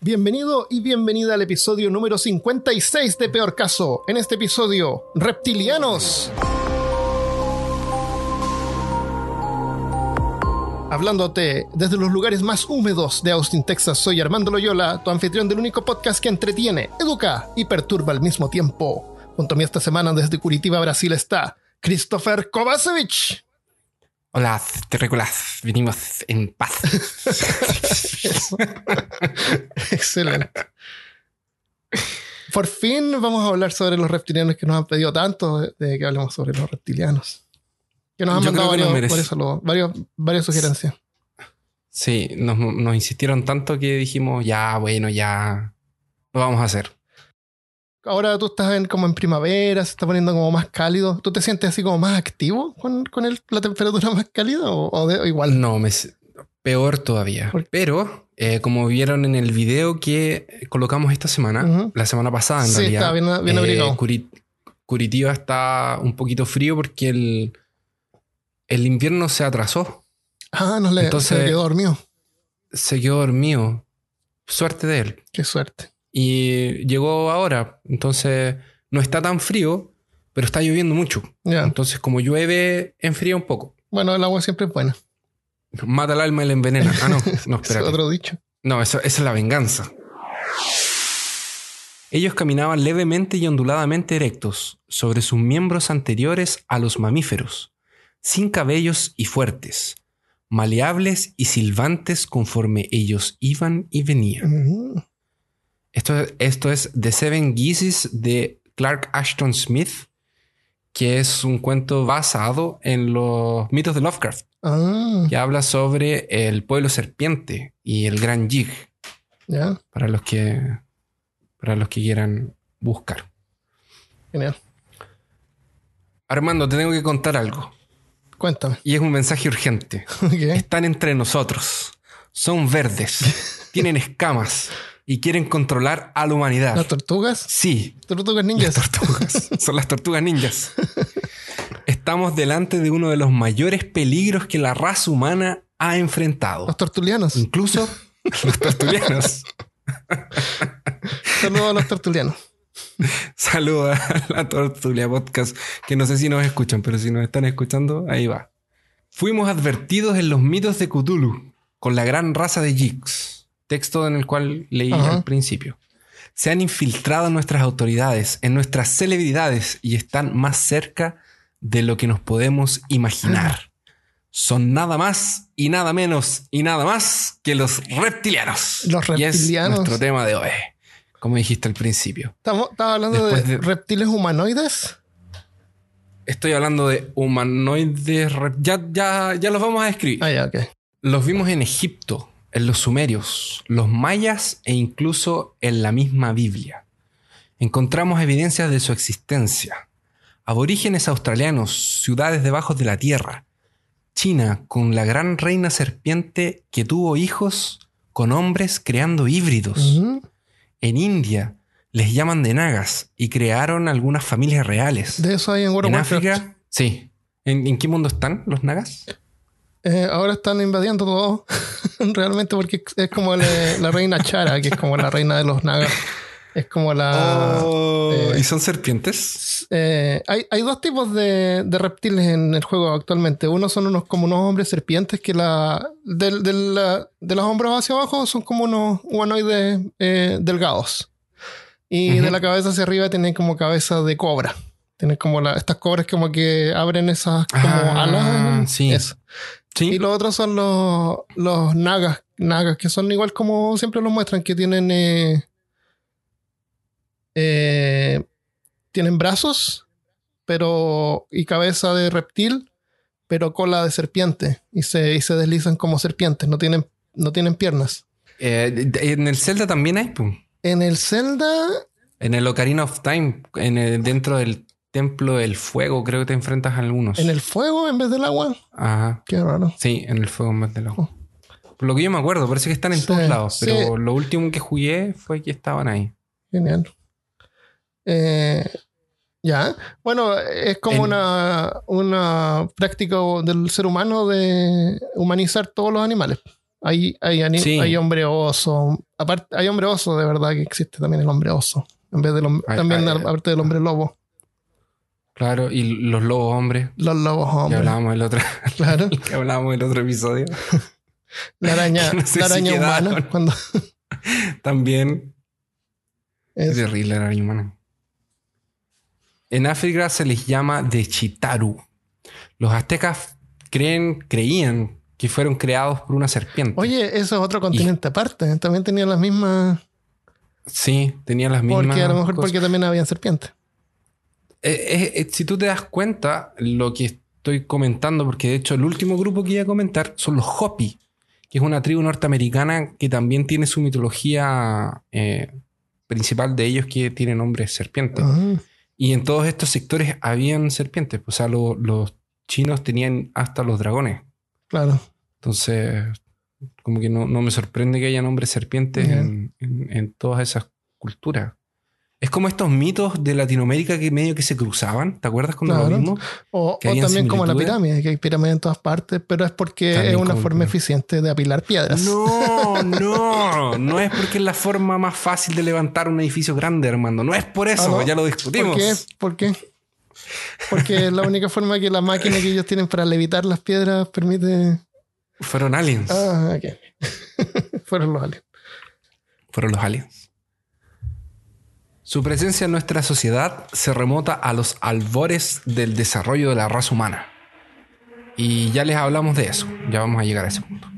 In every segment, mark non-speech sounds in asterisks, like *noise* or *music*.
Bienvenido y bienvenida al episodio número 56 de Peor Caso. En este episodio, reptilianos. Hablándote desde los lugares más húmedos de Austin, Texas, soy Armando Loyola, tu anfitrión del único podcast que entretiene, educa y perturba al mismo tiempo. Junto a mí esta semana desde Curitiba, Brasil está Christopher Kovacevic. Hola, terrícolas, venimos en paz. *laughs* Excelente. Por fin vamos a hablar sobre los reptilianos que nos han pedido tanto de que hablemos sobre los reptilianos. Que nos han Yo mandado varios, saludos, varios- varias sugerencias. Sí, nos, nos insistieron tanto que dijimos, ya, bueno, ya lo vamos a hacer. Ahora tú estás en, como en primavera, se está poniendo como más cálido. ¿Tú te sientes así como más activo con, con el- la temperatura más cálida o, o de- o igual? No, me, peor todavía. Pero, eh, como vieron en el video que colocamos esta semana, la semana pasada en Sí, realidad, está bien- bien eh, abrigado. Curitiba está un poquito frío porque el, el invierno se atrasó. Ah, no le Entonces- se quedó dormido. Se quedó dormido. Suerte de él. Qué suerte. Y llegó ahora. Entonces no está tan frío, pero está lloviendo mucho. Entonces, como llueve, enfría un poco. Bueno, el agua siempre es buena. Mata el alma y la envenena. Ah, no, no, *laughs* Es espérate. otro dicho. No, eso, esa es la venganza. Ellos caminaban levemente y onduladamente erectos sobre sus miembros anteriores a los mamíferos, sin cabellos y fuertes, maleables y silbantes conforme ellos iban y venían. Ujú. Esto, esto es The Seven Geeses de Clark Ashton Smith, que es un cuento basado en los mitos de Lovecraft, Ah, que habla sobre el pueblo serpiente y el gran Jig, para los que, para los que quieran buscar. Genial. Armando, te tengo que contar algo, Cuéntame. y es un mensaje urgente. *laughs* Están entre nosotros, son verdes, *laughs* tienen escamas y quieren controlar a la humanidad. ¿Las tortugas? Sí, Tortugas ninjas. Las tortugas. *laughs* Son las tortugas ninjas. Estamos delante de uno de los mayores peligros que la raza humana ha enfrentado. Los tortulianos. Incluso los tortulianos. *laughs* Saludos a los tortulianos. Saluda a la Tortulia Podcast, que no sé si nos escuchan, pero si nos están escuchando, ahí va. Fuimos advertidos en los mitos de Cthulhu con la gran raza de Jigs, texto en el cual leí Ajá. al principio. Se han infiltrado en nuestras autoridades, en nuestras celebridades y están más cerca de lo que nos podemos imaginar. Son nada más y nada menos y nada más que los reptilianos. Los Y es reptilianos. nuestro tema de hoy, como dijiste al principio. Estamos, estaba hablando de, reptiles humanoides. Estoy hablando de humanoides. Ya, ya, ya los vamos a describir. Ah, ya, ok. Los vimos en Egipto, en los sumerios, los mayas e incluso en la misma Biblia. Encontramos evidencias de su existencia. Aborígenes australianos, ciudades debajo de la tierra. China con la gran reina serpiente que tuvo hijos con hombres creando híbridos. En India les llaman de nagas y crearon algunas familias reales. De eso hay en World En. África, sí. ¿En, en qué mundo están los nagas? Eh, ahora están invadiendo todo. *laughs* Realmente porque es como la, la reina Chara, que es como la reina de los nagas. Es como la... eh, ¿Y son serpientes? Eh, hay, hay dos tipos de, de reptiles en el juego actualmente. Uno son unos como unos hombres serpientes que la, del- del- la- de los hombros hacia abajo son como unos humanoides eh, delgados. Y de la cabeza hacia arriba tienen como cabeza de cobra. Tienen como la, estas cobras como que abren esas como Ah, alas. sí. Eso. Sí. Y los otros son los, los nagas, nagas, que son igual como siempre los muestran, que tienen eh, eh, tienen brazos, pero y cabeza de reptil, pero cola de serpiente y se, y se deslizan como serpientes, no tienen, no tienen piernas. Eh, en el Zelda también hay, pum. En el Zelda, En el Ocarina of Time, en el- dentro del Templo del Fuego, creo que te enfrentas a algunos. en el fuego en vez del agua. Ajá. Qué raro. Sí, en el fuego en vez del agua. Por lo que yo me acuerdo, parece que están en Sí, todos lados, sí. pero lo último que jugué fue que estaban ahí. Genial. Eh, ya. Bueno, es como En- una, una práctica del ser humano de humanizar todos los animales. Hay, hay, Sí. hay hombre oso, aparte, hay hombre oso, de verdad que existe también el hombre oso. En vez del también ay, aparte del hombre lobo. Claro, y los lobos hombres. Los lobos Que hombres. hablábamos el otro, *laughs* Claro. *laughs* que hablábamos el otro episodio. *laughs* La araña, No sé la araña humana. Cuando También es es- terrible la araña humana. En África se les llama de Chitaru. Los aztecas creen, creían que fueron creados por una serpiente. Oye, eso es otro continente aparte. También tenía las mismas. Sí, tenían las mismas. Porque a lo mejor cosas. porque también habían serpientes. Eh, eh, eh, si tú te das cuenta, lo que estoy comentando, porque de hecho el último grupo que iba a comentar son los Hopi, que es una tribu norteamericana que también tiene su mitología eh, principal de ellos que tiene nombre serpiente. Ah, Y en todos estos sectores habían serpientes. O sea, lo- los chinos tenían hasta los dragones. claro. Entonces, como que no, no me sorprende que haya nombres serpientes en- en todas esas culturas. Es como estos mitos de Latinoamérica que medio que se cruzaban. ¿Te acuerdas cuando Claro. lo vimos? O, también como la pirámide, que hay pirámides en todas partes, pero es porque También es una forma eficiente de apilar piedras. No, *laughs* no. No es porque es la forma más fácil de levantar un edificio grande, Armando. No es por eso. Ah, ¿no? Ya lo ¿Por discutimos. qué? ¿Por qué? Porque es la única forma que la máquina que ellos tienen para levitar las piedras permite. Fueron aliens. Ah, ok. *laughs* Fueron los aliens. fueron los aliens. Su presencia en nuestra sociedad se remota a los albores del desarrollo de la raza humana. Y ya les hablamos de eso, ya vamos a llegar a ese punto.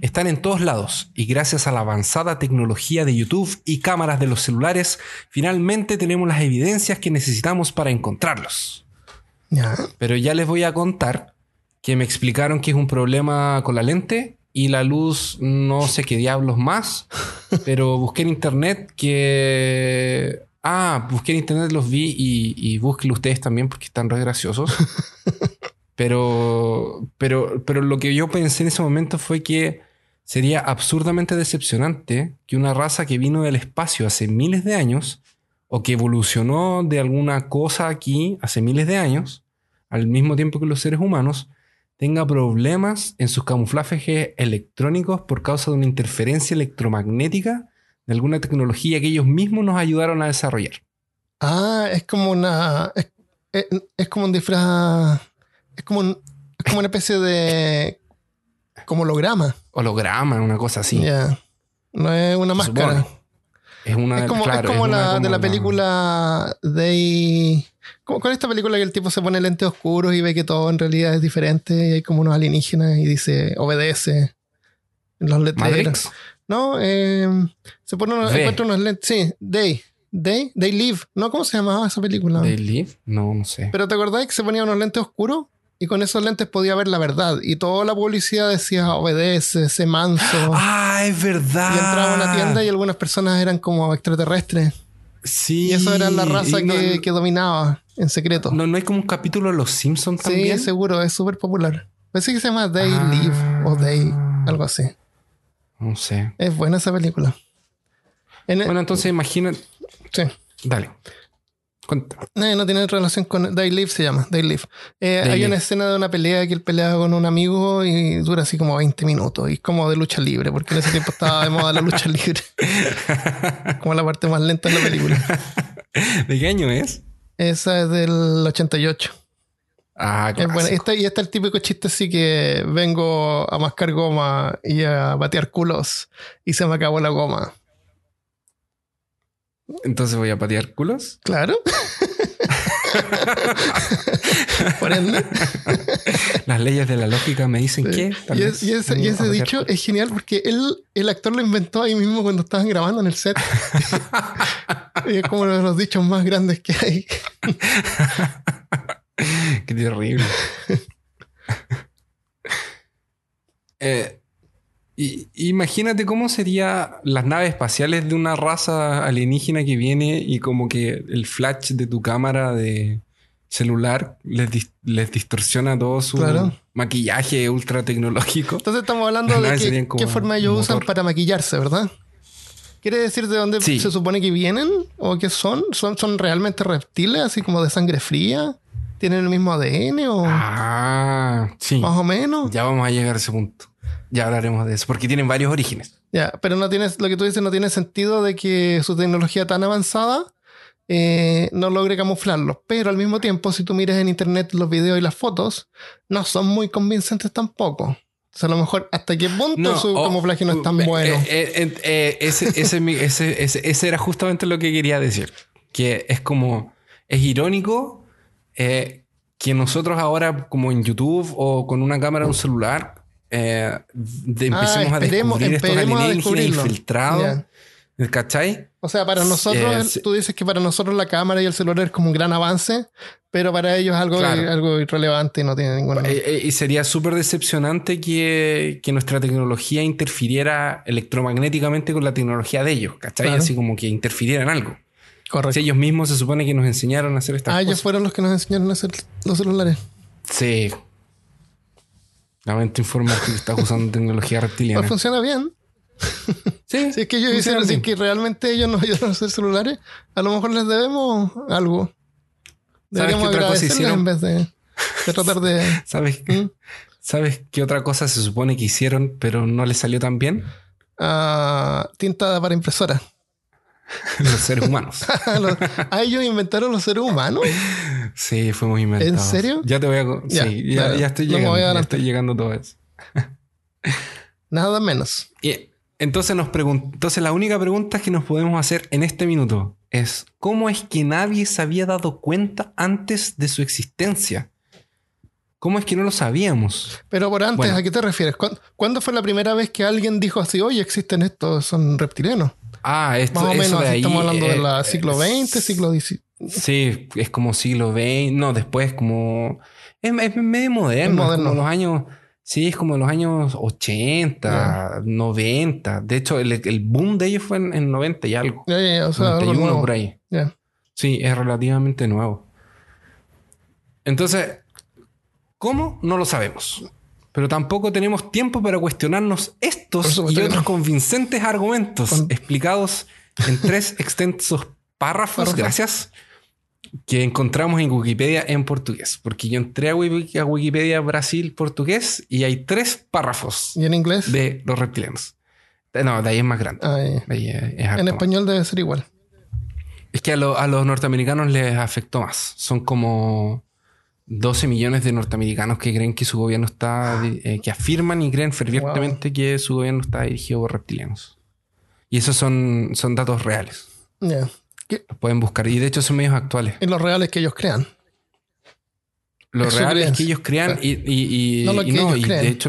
Están en todos lados y gracias a la avanzada tecnología de YouTube y cámaras de los celulares, finalmente tenemos las evidencias que necesitamos para encontrarlos. Ya. Pero ya les voy a contar que me explicaron que es un problema con la lente y la luz no sé qué diablos más. Pero busqué en internet que... Ah, busqué en internet, los vi y, y búsquenlo ustedes también porque están re graciosos. *laughs* Pero, pero, pero lo que yo pensé en ese momento fue que sería absurdamente decepcionante que una raza que vino del espacio hace miles de años o que evolucionó de alguna cosa aquí hace miles de años, al mismo tiempo que los seres humanos, tenga problemas en sus camuflajes electrónicos por causa de una interferencia electromagnética de alguna tecnología que ellos mismos nos ayudaron a desarrollar. Ah, es como una. Es, es- es como un disfraz. Es como, un- es como una especie de. Como holograma. Holograma, una cosa así. Ya. No es una máscara. Es una Es como, claro, es como es una la de como la película de. ¿Cómo- ¿Cuál es esta película que el tipo se pone lentes oscuros y ve que todo en realidad es diferente y hay como unos alienígenas y dice obedece en los letreros? Matrix. No, eh, se pone unos, encuentra unos lentes. Sí, Day. Day, They Live. ¿No? ¿Cómo se llamaba esa película? ¿They Live? No, no sé. Pero ¿te acordás que se ponía unos lentes oscuros? Y con esos lentes podía ver la verdad. Y toda la publicidad decía obedece, sé manso. *gasps* Ah, es verdad. Y entraba a una tienda y algunas personas eran como extraterrestres. Sí. Y eso era la raza no- que, que dominaba en secreto. No, no hay como un capítulo de Los Simpsons sí, también. seguro, es súper popular. Parece que se llama They Ah. Live o They, algo así. No sé. Es buena esa película. En- Bueno, entonces imagina. sí. Dale. Cuenta. No, no tiene relación con They Live, se llama They Live. Eh, hay Live. una escena de una pelea que él pelea con un amigo y dura así como 20 minutos. Y es como de lucha libre, porque en ese tiempo estaba de moda la lucha libre. *laughs* como la parte más lenta de la película. ¿De qué año es? Esa es del 88. Ah, Es clásico. buena. Esta, y está el típico chiste así que vengo a mascar goma y a batear culos y se me acabó la goma. Entonces voy a patear culos. Claro. *laughs* Por ende. Las leyes de la lógica me dicen que. tal Y, es- ese, y patear dicho culos. es genial porque él, el actor lo inventó ahí mismo cuando estaban grabando en el set. *laughs* y es como uno de los dichos más grandes que hay. *laughs* *laughs* Qué terrible. *laughs* Eh, y- imagínate cómo serían las naves espaciales de una raza alienígena que viene y como que el flash de tu cámara de celular les, dis- les distorsiona todo su Claro. maquillaje ultra tecnológico. Entonces estamos hablando Las de qué forma ellos usan para maquillarse, ¿verdad? ¿Quiere decir de dónde Sí. se supone que vienen? ¿O qué son? ¿Son, son realmente reptiles, así como de sangre fría? ¿Tienen el mismo ADN o Ah, sí. más o menos? Ya vamos a llegar a ese punto. ya hablaremos de eso, porque tienen varios orígenes. Ya, pero no tienes, lo que tú dices no tiene sentido de que su tecnología tan avanzada eh, no logre camuflarlos. Pero al mismo tiempo, si tú miras en internet los videos y las fotos, no son muy convincentes tampoco. O sea, a lo mejor hasta qué punto su camuflaje no es tan bueno. ese, ese, era justamente lo que quería decir. Que es como, es irónico eh, que nosotros ahora, como en YouTube o con una cámara de un celular, eh, empecemos ah, a descubrir estos alienígenas infiltrados. ¿Cachai? O sea, para nosotros, tú dices que para nosotros la cámara y el celular es como un gran avance, pero para ellos es algo, algo irrelevante y no tiene ninguna. Eh, eh, y sería súper decepcionante que, nuestra tecnología interfiriera electromagnéticamente con la tecnología de ellos, ¿cachai? Así como que interfiriera en algo. Correcto. Si ellos mismos se supone que nos enseñaron a hacer estas cosas. Ah, ellos fueron los que nos enseñaron a hacer los celulares. Sí. Lamento informar que estás usando *laughs* tecnología reptiliana. Pues funciona bien. *laughs* Sí, si es que ellos dicen que realmente ellos nos ayudaron a hacer celulares, a lo mejor les debemos algo. Deberíamos agradecerles en vez de, tratar de. *laughs* ¿Sabes, ¿Mm? ¿Sabes qué otra cosa se supone que hicieron, pero no les salió tan bien? Ah, tinta para impresora. *laughs* los seres humanos. *laughs* ¿Ah, ellos inventaron los seres humanos? Sí, fuimos inventados. ¿En serio? Ya te voy a. sí, ya, estoy llegando. ya estoy llegando todo eso. *laughs* Nada menos. Y entonces nos entonces la única pregunta que nos podemos hacer en este minuto es ¿cómo es que nadie se había dado cuenta antes de su existencia? ¿Cómo es que no lo sabíamos? Pero por antes, ¿a qué te refieres? ¿Cuándo, fue la primera vez que alguien dijo así, oye, existen estos, son reptilianos? Ah, esto Más o menos, de estamos hablando del eh, siglo XX, siglo XIX. Sí, es como siglo XX, no, después como... Es, medio moderno, es moderno. los años Sí, es como en los años 80, 90. De hecho, el, boom de ellos fue en, 90 y algo. o sea, 91 por ahí. Sí, es relativamente nuevo. Entonces, ¿cómo? No lo sabemos. Pero tampoco tenemos tiempo para cuestionarnos estos y otros convincentes argumentos explicados en *laughs* tres extensos párrafos. Gracias que encontramos en Wikipedia en portugués. Porque yo entré a Wikipedia Brasil portugués y hay tres párrafos. ¿Y en inglés? De los reptilianos. No, de ahí es más grande. Ah, en español debe ser igual. Es que a, los norteamericanos les afectó más. Son como 12 millones de norteamericanos que creen que su gobierno está, eh, que afirman y creen fervientemente que su gobierno está dirigido por reptilianos. Y esos son, son datos reales. Ya pueden buscar. Y de hecho son medios actuales. En los reales que ellos crean. Los reales que ellos crean y, no, y de hecho,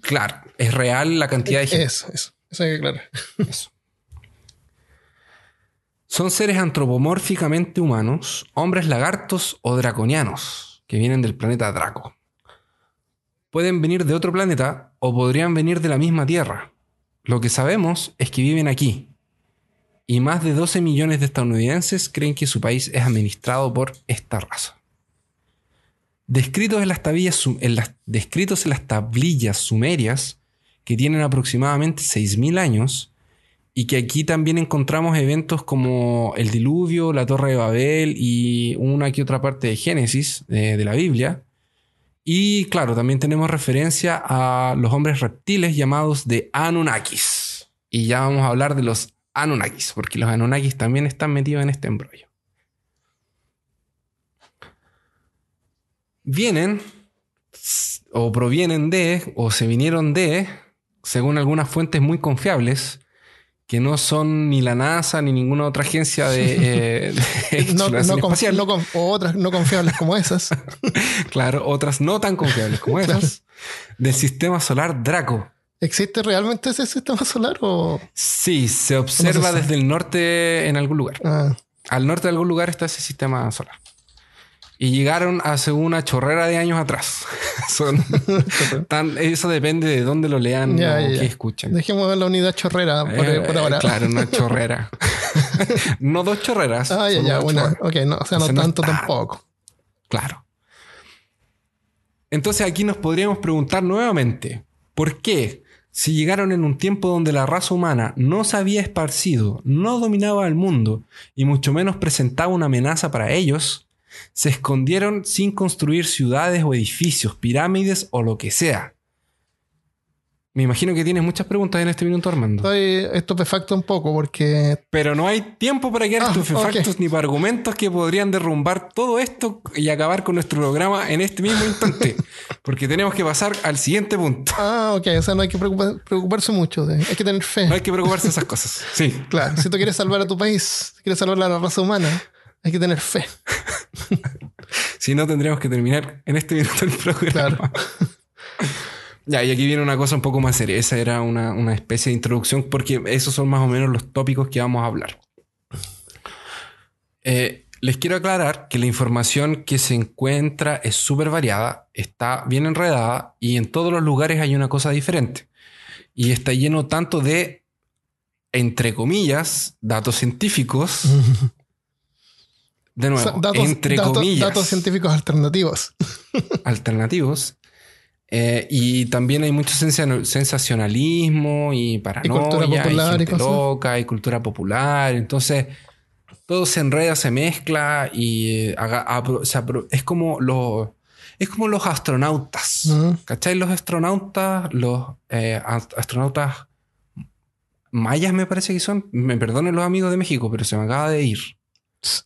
claro, es real la cantidad de gente. Eso, eso. Eso hay que claro. Eso. Son seres antropomórficamente humanos, hombres lagartos o draconianos, que vienen del planeta Draco. Pueden venir de otro planeta o podrían venir de la misma Tierra. Lo que sabemos es que viven aquí, y más de 12 millones de estadounidenses creen que su país es administrado por esta raza. Descritos en las, tablillas, sumerias, que tienen aproximadamente 6.000 años, y que aquí también encontramos eventos como el diluvio, la torre de Babel y una que otra parte de Génesis de, de la Biblia. Y claro, también tenemos referencia a los hombres reptiles llamados de Anunnakis. Y ya vamos a hablar de los Anunnakis, porque los Anunnakis también están metidos en este embrollo. Vienen o provienen de o se vinieron de, según algunas fuentes muy confiables, que no son ni la NASA ni ninguna otra agencia de, *laughs* eh, no, o otras no confiables como esas. *laughs* claro, otras no tan confiables como *laughs* esas, del sistema solar Draco. ¿Existe realmente ese sistema solar o...? Sí, se observa desde el norte en algún lugar. Ah. Al norte de algún lugar está ese sistema solar. Y llegaron hace una chorrera de años atrás. *laughs* *laughs* eso depende de dónde lo lean o qué escuchen. Dejemos ver la unidad chorrera por, eh, ahora. claro, una *laughs* chorrera. no dos chorreras. Ah, ya, ya, bueno. Ok, no, o sea, no tanto tampoco. Claro. Entonces aquí nos podríamos preguntar nuevamente, ¿por qué si llegaron en un tiempo donde la raza humana no se había esparcido, no dominaba el mundo y mucho menos presentaba una amenaza para ellos, se escondieron sin construir ciudades o edificios, pirámides o lo que sea. Me imagino que tienes muchas preguntas en este minuto, Armando. Estoy estupefacto un poco porque Pero no hay tiempo para quedar Ah, estupefactos ni para argumentos que podrían derrumbar todo esto y acabar con nuestro programa en este mismo instante. *laughs* Porque tenemos que pasar al siguiente punto. Ah, ok, o sea, no hay que preocupar- preocuparse mucho. de- hay que tener fe. No hay que preocuparse de esas cosas. Sí. Claro, si tú quieres salvar a tu país, si quieres salvar a la raza humana, hay que tener fe. *laughs* Si no, tendríamos que terminar en este minuto el programa. Claro. Ya, y aquí viene una cosa un poco más seria. Esa era una, una especie de introducción porque esos son más o menos los tópicos que vamos a hablar. Eh, les quiero aclarar que la información que se encuentra es súper variada, está bien enredada y en todos los lugares hay una cosa diferente. Y está lleno tanto de, entre comillas, datos científicos. *laughs* De O nuevo, sea, datos, entre datos- comillas datos científicos alternativos. *laughs* alternativos. Eh, y también hay mucho sensa- sensacionalismo y paranoia, cultura popular y gente cosas. loca y cultura popular. Entonces, todo se enreda, se mezcla y eh, haga- apro- se apro- es como los es como los astronautas. Ujú. ¿Cachai? Los astronautas, los eh, ast- astronautas mayas me parece que son. Me perdonen los amigos de México, pero se me acaba de ir.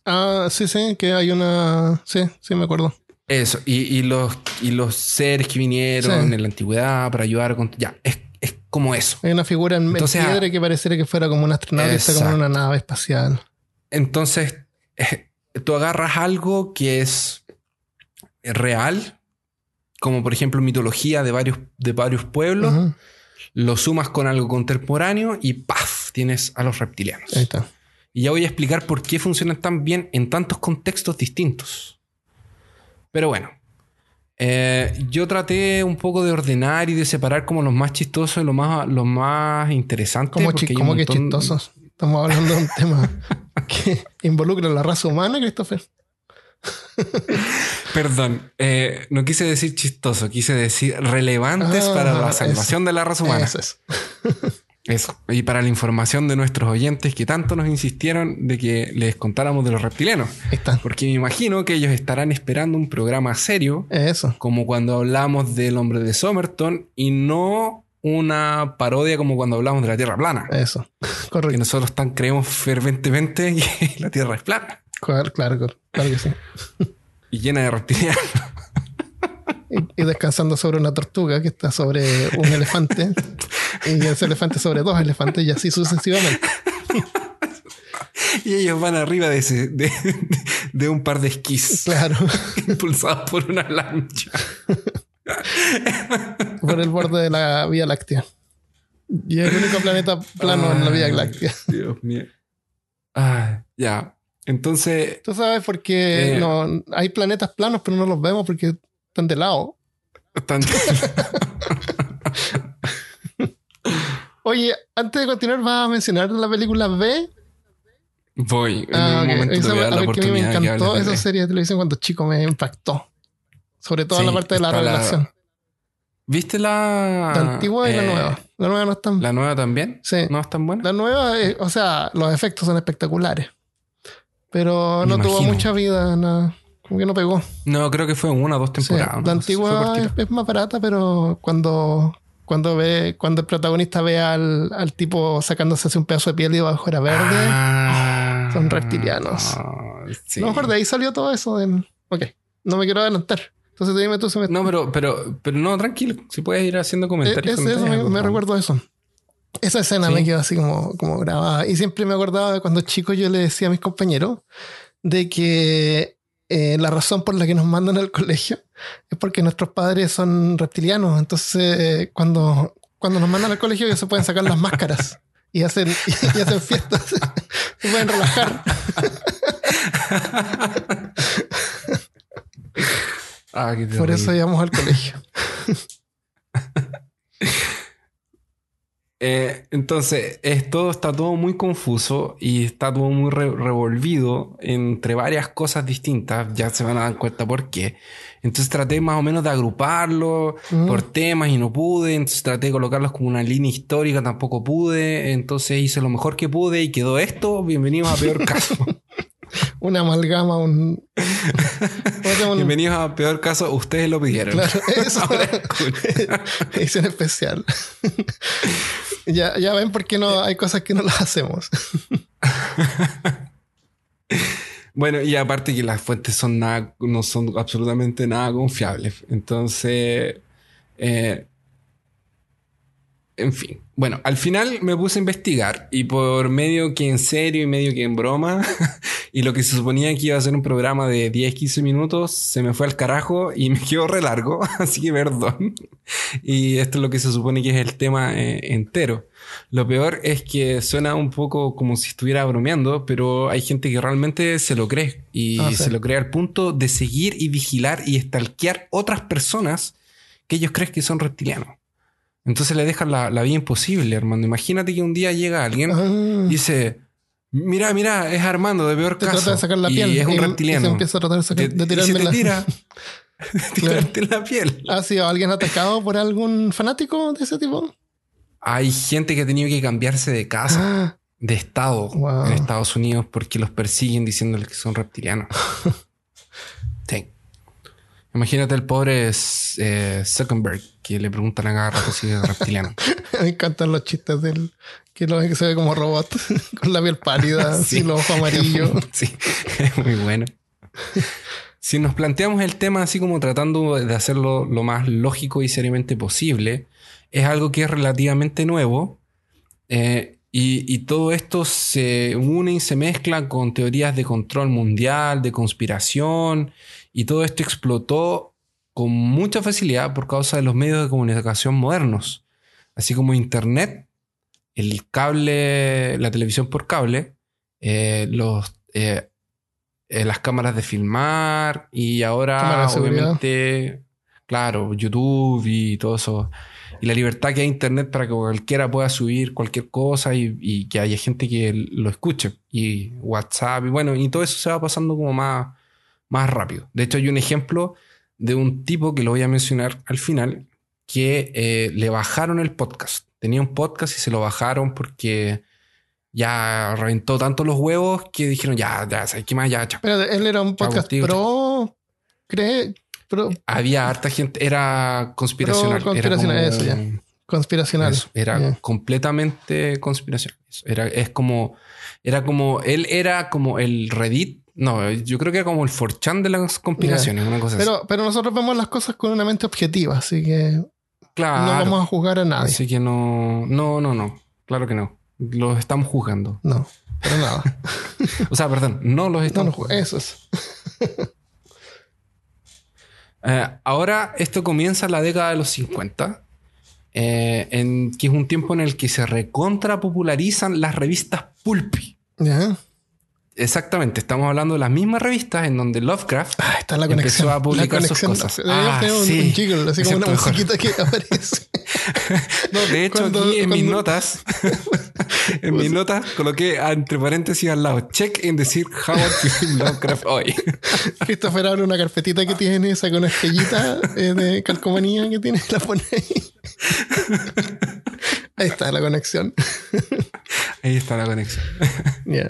Ah, sí, sí, que hay una. Sí, sí, me acuerdo. Eso, y, y los, y los seres que vinieron Sí. en la antigüedad para ayudar con... Ya, es, es como eso. Hay una figura en, Entonces, piedra ah, que pareciera que fuera como un astronauta y está como en una nave espacial. Entonces, eh, tú agarras algo que es real, como por ejemplo mitología de varios, de varios pueblos, Ujú, lo sumas con algo contemporáneo y ¡paf! Tienes a los reptilianos. Ahí está. Y ya voy a explicar por qué funcionan tan bien en tantos contextos distintos. Pero bueno, eh, yo traté un poco de ordenar y de separar como los más chistosos y los más, los más interesantes. ¿Cómo, chi- cómo que chistosos? Estamos hablando de un *laughs* tema que involucra a la raza humana, Christopher. *laughs* Perdón, eh, no quise decir chistoso, quise decir relevantes Ah, para la salvación de la raza humana. Es. *laughs* Eso. Y para la información de nuestros oyentes que tanto nos insistieron de que les contáramos de los reptilianos. Está. Porque me imagino que ellos estarán esperando un programa serio Eso. como cuando hablamos del hombre de Somerton y no una parodia como cuando hablamos de la Tierra plana. Eso. Que Correcto. nosotros tan creemos ferventemente que *laughs* la Tierra es plana Claro, claro, claro que sí. y llena de reptilianos. Y, descansando sobre una tortuga que está sobre un elefante. y ese elefante sobre dos elefantes y así sucesivamente. Y ellos van arriba de, ese, de, de un par de esquís Claro. impulsados por una lancha. por el borde de la Vía Láctea. Y es el único planeta plano en la Vía Láctea. Dios mío. Ya. Entonces, ¿Tú sabes por qué Eh. no, hay planetas planos pero no los vemos porque están de lado? tan- Oye, antes de continuar, ¿vas a mencionar la película B? voy. En Ah, un ok. momento Esa- la que me de que encantó de esa B. serie de televisión cuando chico me impactó. Sobre todo Sí, la parte de la revelación. ¿Viste la... La antigua y la eh, nueva. La nueva no es tan... ¿La nueva también? Sí. ¿No es tan buena? La nueva, eh, o sea, los efectos son espectaculares. Pero no tuvo mucha vida, no, como que no pegó. No, creo que fue en una o dos Sí, temporadas. la ¿no? Antigua es, es más barata, pero cuando, cuando ve, cuando el protagonista ve al, al tipo sacándose así un pedazo de piel y debajo era verde, Ah, son reptilianos. sí. lo mejor de ahí salió todo eso. del- ok, no me quiero adelantar. Entonces dime tú si me... No, pero, pero, pero no, tranquilo. Si puedes ir haciendo comentarios. es- eso me, recuerdo eso. Esa escena Sí. me quedó así como, como grabada. Y siempre me acordaba de cuando chico yo le decía a mis compañeros de que eh, la razón por la que nos mandan al colegio es porque nuestros padres son reptilianos. Entonces, eh, cuando, cuando nos mandan al colegio, ellos se pueden sacar las máscaras y hacen, *laughs* y hacen fiestas. *laughs* se pueden relajar. Ah, Por eso íbamos al colegio. *laughs* Eh, entonces, es, todo está todo muy confuso y está todo muy re- revolvido entre varias cosas distintas. Ya se van a dar cuenta por qué. Entonces traté más o menos de agruparlo por temas y no pude. Entonces traté de colocarlos como una línea histórica, tampoco pude. Entonces hice lo mejor que pude y quedó esto. Bienvenidos a peor caso. *laughs* una amalgama, un, *laughs* un- Bienvenidos a Peor Caso, ustedes lo pidieron. Claro, eso. *laughs* Ahora escucha. edición especial. Ya, ya ven por qué no hay cosas que no *laughs* las hacemos. *laughs* Bueno, y aparte que las fuentes son nada, no son absolutamente nada confiables. Entonces, eh, en fin. Bueno, al final me puse a investigar y por medio que en serio y medio que en broma, *laughs* y lo que se suponía que iba a ser un programa de 10, 15 minutos, se me fue al carajo y me quedó re largo, *laughs* así que perdón. Y esto es lo que se supone que es el tema eh, entero. Lo peor es que suena un poco como si estuviera bromeando, pero hay gente que realmente se lo cree y Ah, sí. se lo cree al punto de seguir y vigilar y stalkear otras personas que ellos creen que son reptilianos. Entonces le dejan la, la vida imposible, Armando. Imagínate que un día llega alguien Ah, y dice: Mira, mira, es Armando de peor te caso. trata de sacar la y piel. es un y- y reptiliano. se empieza a tratar de, sacar- de y se tirarme te la- tira. *laughs* *laughs* tirarte la piel. ¿Ha sido alguien atacado por algún fanático de ese tipo? Hay gente que ha tenido que cambiarse de casa. Ah, de estado Wow. en Estados Unidos porque los persiguen diciéndoles que son reptilianos. *laughs* sí. Imagínate el pobre eh, Zuckerberg que le preguntan a cada rato si es reptiliano. *laughs* me encantan los chistes del que lo que se ve como robot *laughs* con la piel pálida *laughs* Sí. y los ojos amarillos. sí, es muy bueno. Si nos planteamos el tema así como tratando de hacerlo lo más lógico y seriamente posible, es algo que es relativamente nuevo eh, y, y todo esto se une y se mezcla con teorías de control mundial, de conspiración y todo esto explotó con mucha facilidad por causa de los medios de comunicación modernos, así como Internet, el cable, la televisión por cable, eh, los, eh, eh, las cámaras de filmar y ahora obviamente, claro, YouTube y todo eso. Y la libertad que hay en Internet para que cualquiera pueda subir cualquier cosa y, y que haya gente que lo escuche. Y WhatsApp y bueno, y todo eso se va pasando como más, más rápido. De hecho hay un ejemplo de un tipo que lo voy a mencionar al final que eh, le bajaron el podcast. Tenía un podcast y se lo bajaron porque ya reventó tanto los huevos que dijeron, ya, ya, ¿sabes qué más? Ya, chao. Pero él era un podcast contigo, pro. ¿Cree? Pro, Había harta gente, era conspiracional. Pro conspiracional, era eso ya. conspiracional. eso, era completamente conspiracional. Eso, Era, es como, era como, él era como el Reddit. No, yo creo que era como el 4chan de las conspiraciones, una cosa así. Pero, pero nosotros vemos las cosas con una mente objetiva, así que Claro. no vamos a juzgar a nadie. Así que no, no, no, no. Claro que no. Los estamos juzgando. No, pero nada. *laughs* O sea, perdón, no los estamos no, juzgando. eso es. *laughs* Eh, ahora esto comienza en la década de los 50, eh, en, que es un tiempo en el que se recontra popularizan las revistas pulpy. Ya. Exactamente, estamos hablando de las mismas revistas en donde Lovecraft Ah, está la Empezó a publicar la sus cosas. Ah, un, sí. un jiggle, así Me como una siento mejor. musiquita que aparece. *laughs* No, de hecho, Cuando- aquí en mis notas, *laughs* en mis notas coloqué entre paréntesis al lado, check en decir Howard Philip Lovecraft hoy. *laughs* Christopher abre una carpetita que tiene esa con estrellita eh, de calcomanía que tiene, la pone ahí. Ahí está la conexión. Ahí está la conexión. Ya.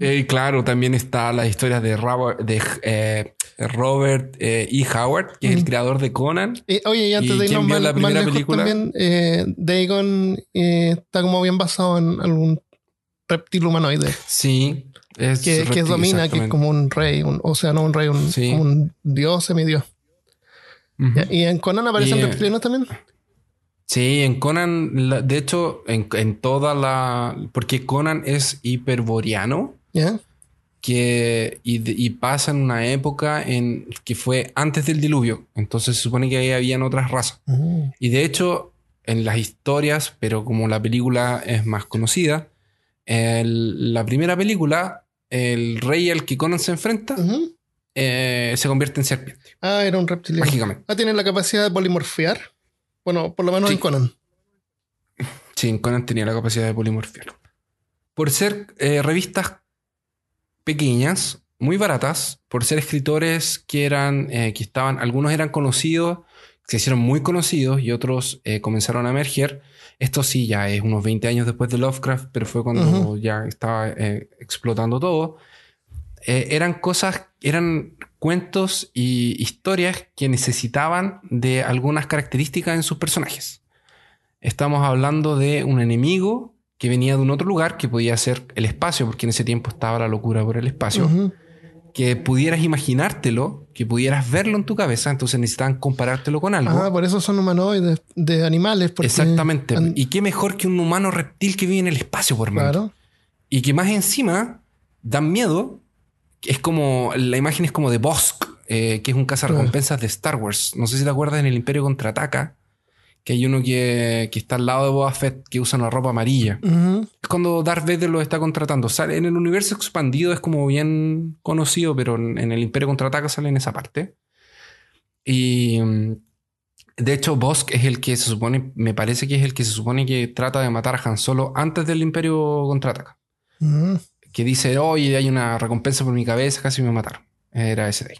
Eh, Y claro, también está la historia de Robert, de, eh, Robert eh, E. Howard, que es el creador de Conan. Oye, y antes ¿Y de irnos más, la primera película? también, eh, Dagon está como bien basado en algún reptil humanoide Sí. Es que, que domina, que es como un rey, un- o sea, no un rey, un, Sí. como un dios, semidios. Ujú. Ya, ¿Y en Conan aparecen Y, reptilianos también? Sí, en Conan, de hecho, en, en toda la... Porque Conan es hiperboreano. Que y, y pasa en una época en que fue antes del diluvio. Entonces se supone que ahí habían otras razas. Mm. Y de hecho, en las historias, pero como la película es más conocida, el- la primera película, el rey al que Conan se enfrenta, eh, se convierte en serpiente, Ah, era un reptiliano. mágicamente. Ah, tiene la capacidad de polimorfear. Bueno, por lo menos Sí. en Conan. Sí, Conan tenía la capacidad de polimorfiar. Por ser eh, revistas pequeñas, muy baratas, por ser escritores que eran, eh, que estaban, algunos eran conocidos, se hicieron muy conocidos y otros eh, comenzaron a emerger. Esto sí, ya es unos 20 años después de Lovecraft, pero fue cuando ya estaba eh, explotando todo. eran cosas, eran cuentos y historias que necesitaban de algunas características en sus personajes. Estamos hablando de un enemigo que venía de un otro lugar, que podía ser el espacio, porque en ese tiempo estaba la locura por el espacio, que pudieras imaginártelo, que pudieras verlo en tu cabeza, entonces necesitaban comparártelo con algo. Ah, por eso son humanoides de animales. Porque Exactamente. Y qué mejor que un humano reptil que vive en el espacio, por hermano. claro. Y que más encima dan miedo. Es como, la imagen es como de Bosk, eh, que es un cazarrecompensas de Star Wars. No sé si te acuerdas en el Imperio Contraataca, que hay uno que, que está al lado de Boba Fett que usa una ropa amarilla. Es cuando Darth Vader lo está contratando. Sale en el universo expandido, es como bien conocido, pero en, en el Imperio Contraataca sale en esa parte. Y mm, de hecho, Bosk es el que se supone, me parece que es el que se supone que trata de matar a Han Solo antes del Imperio Contraataca. Ujú. Que dice, oye, hay una recompensa por mi cabeza, casi me mataron. Era ese de ahí.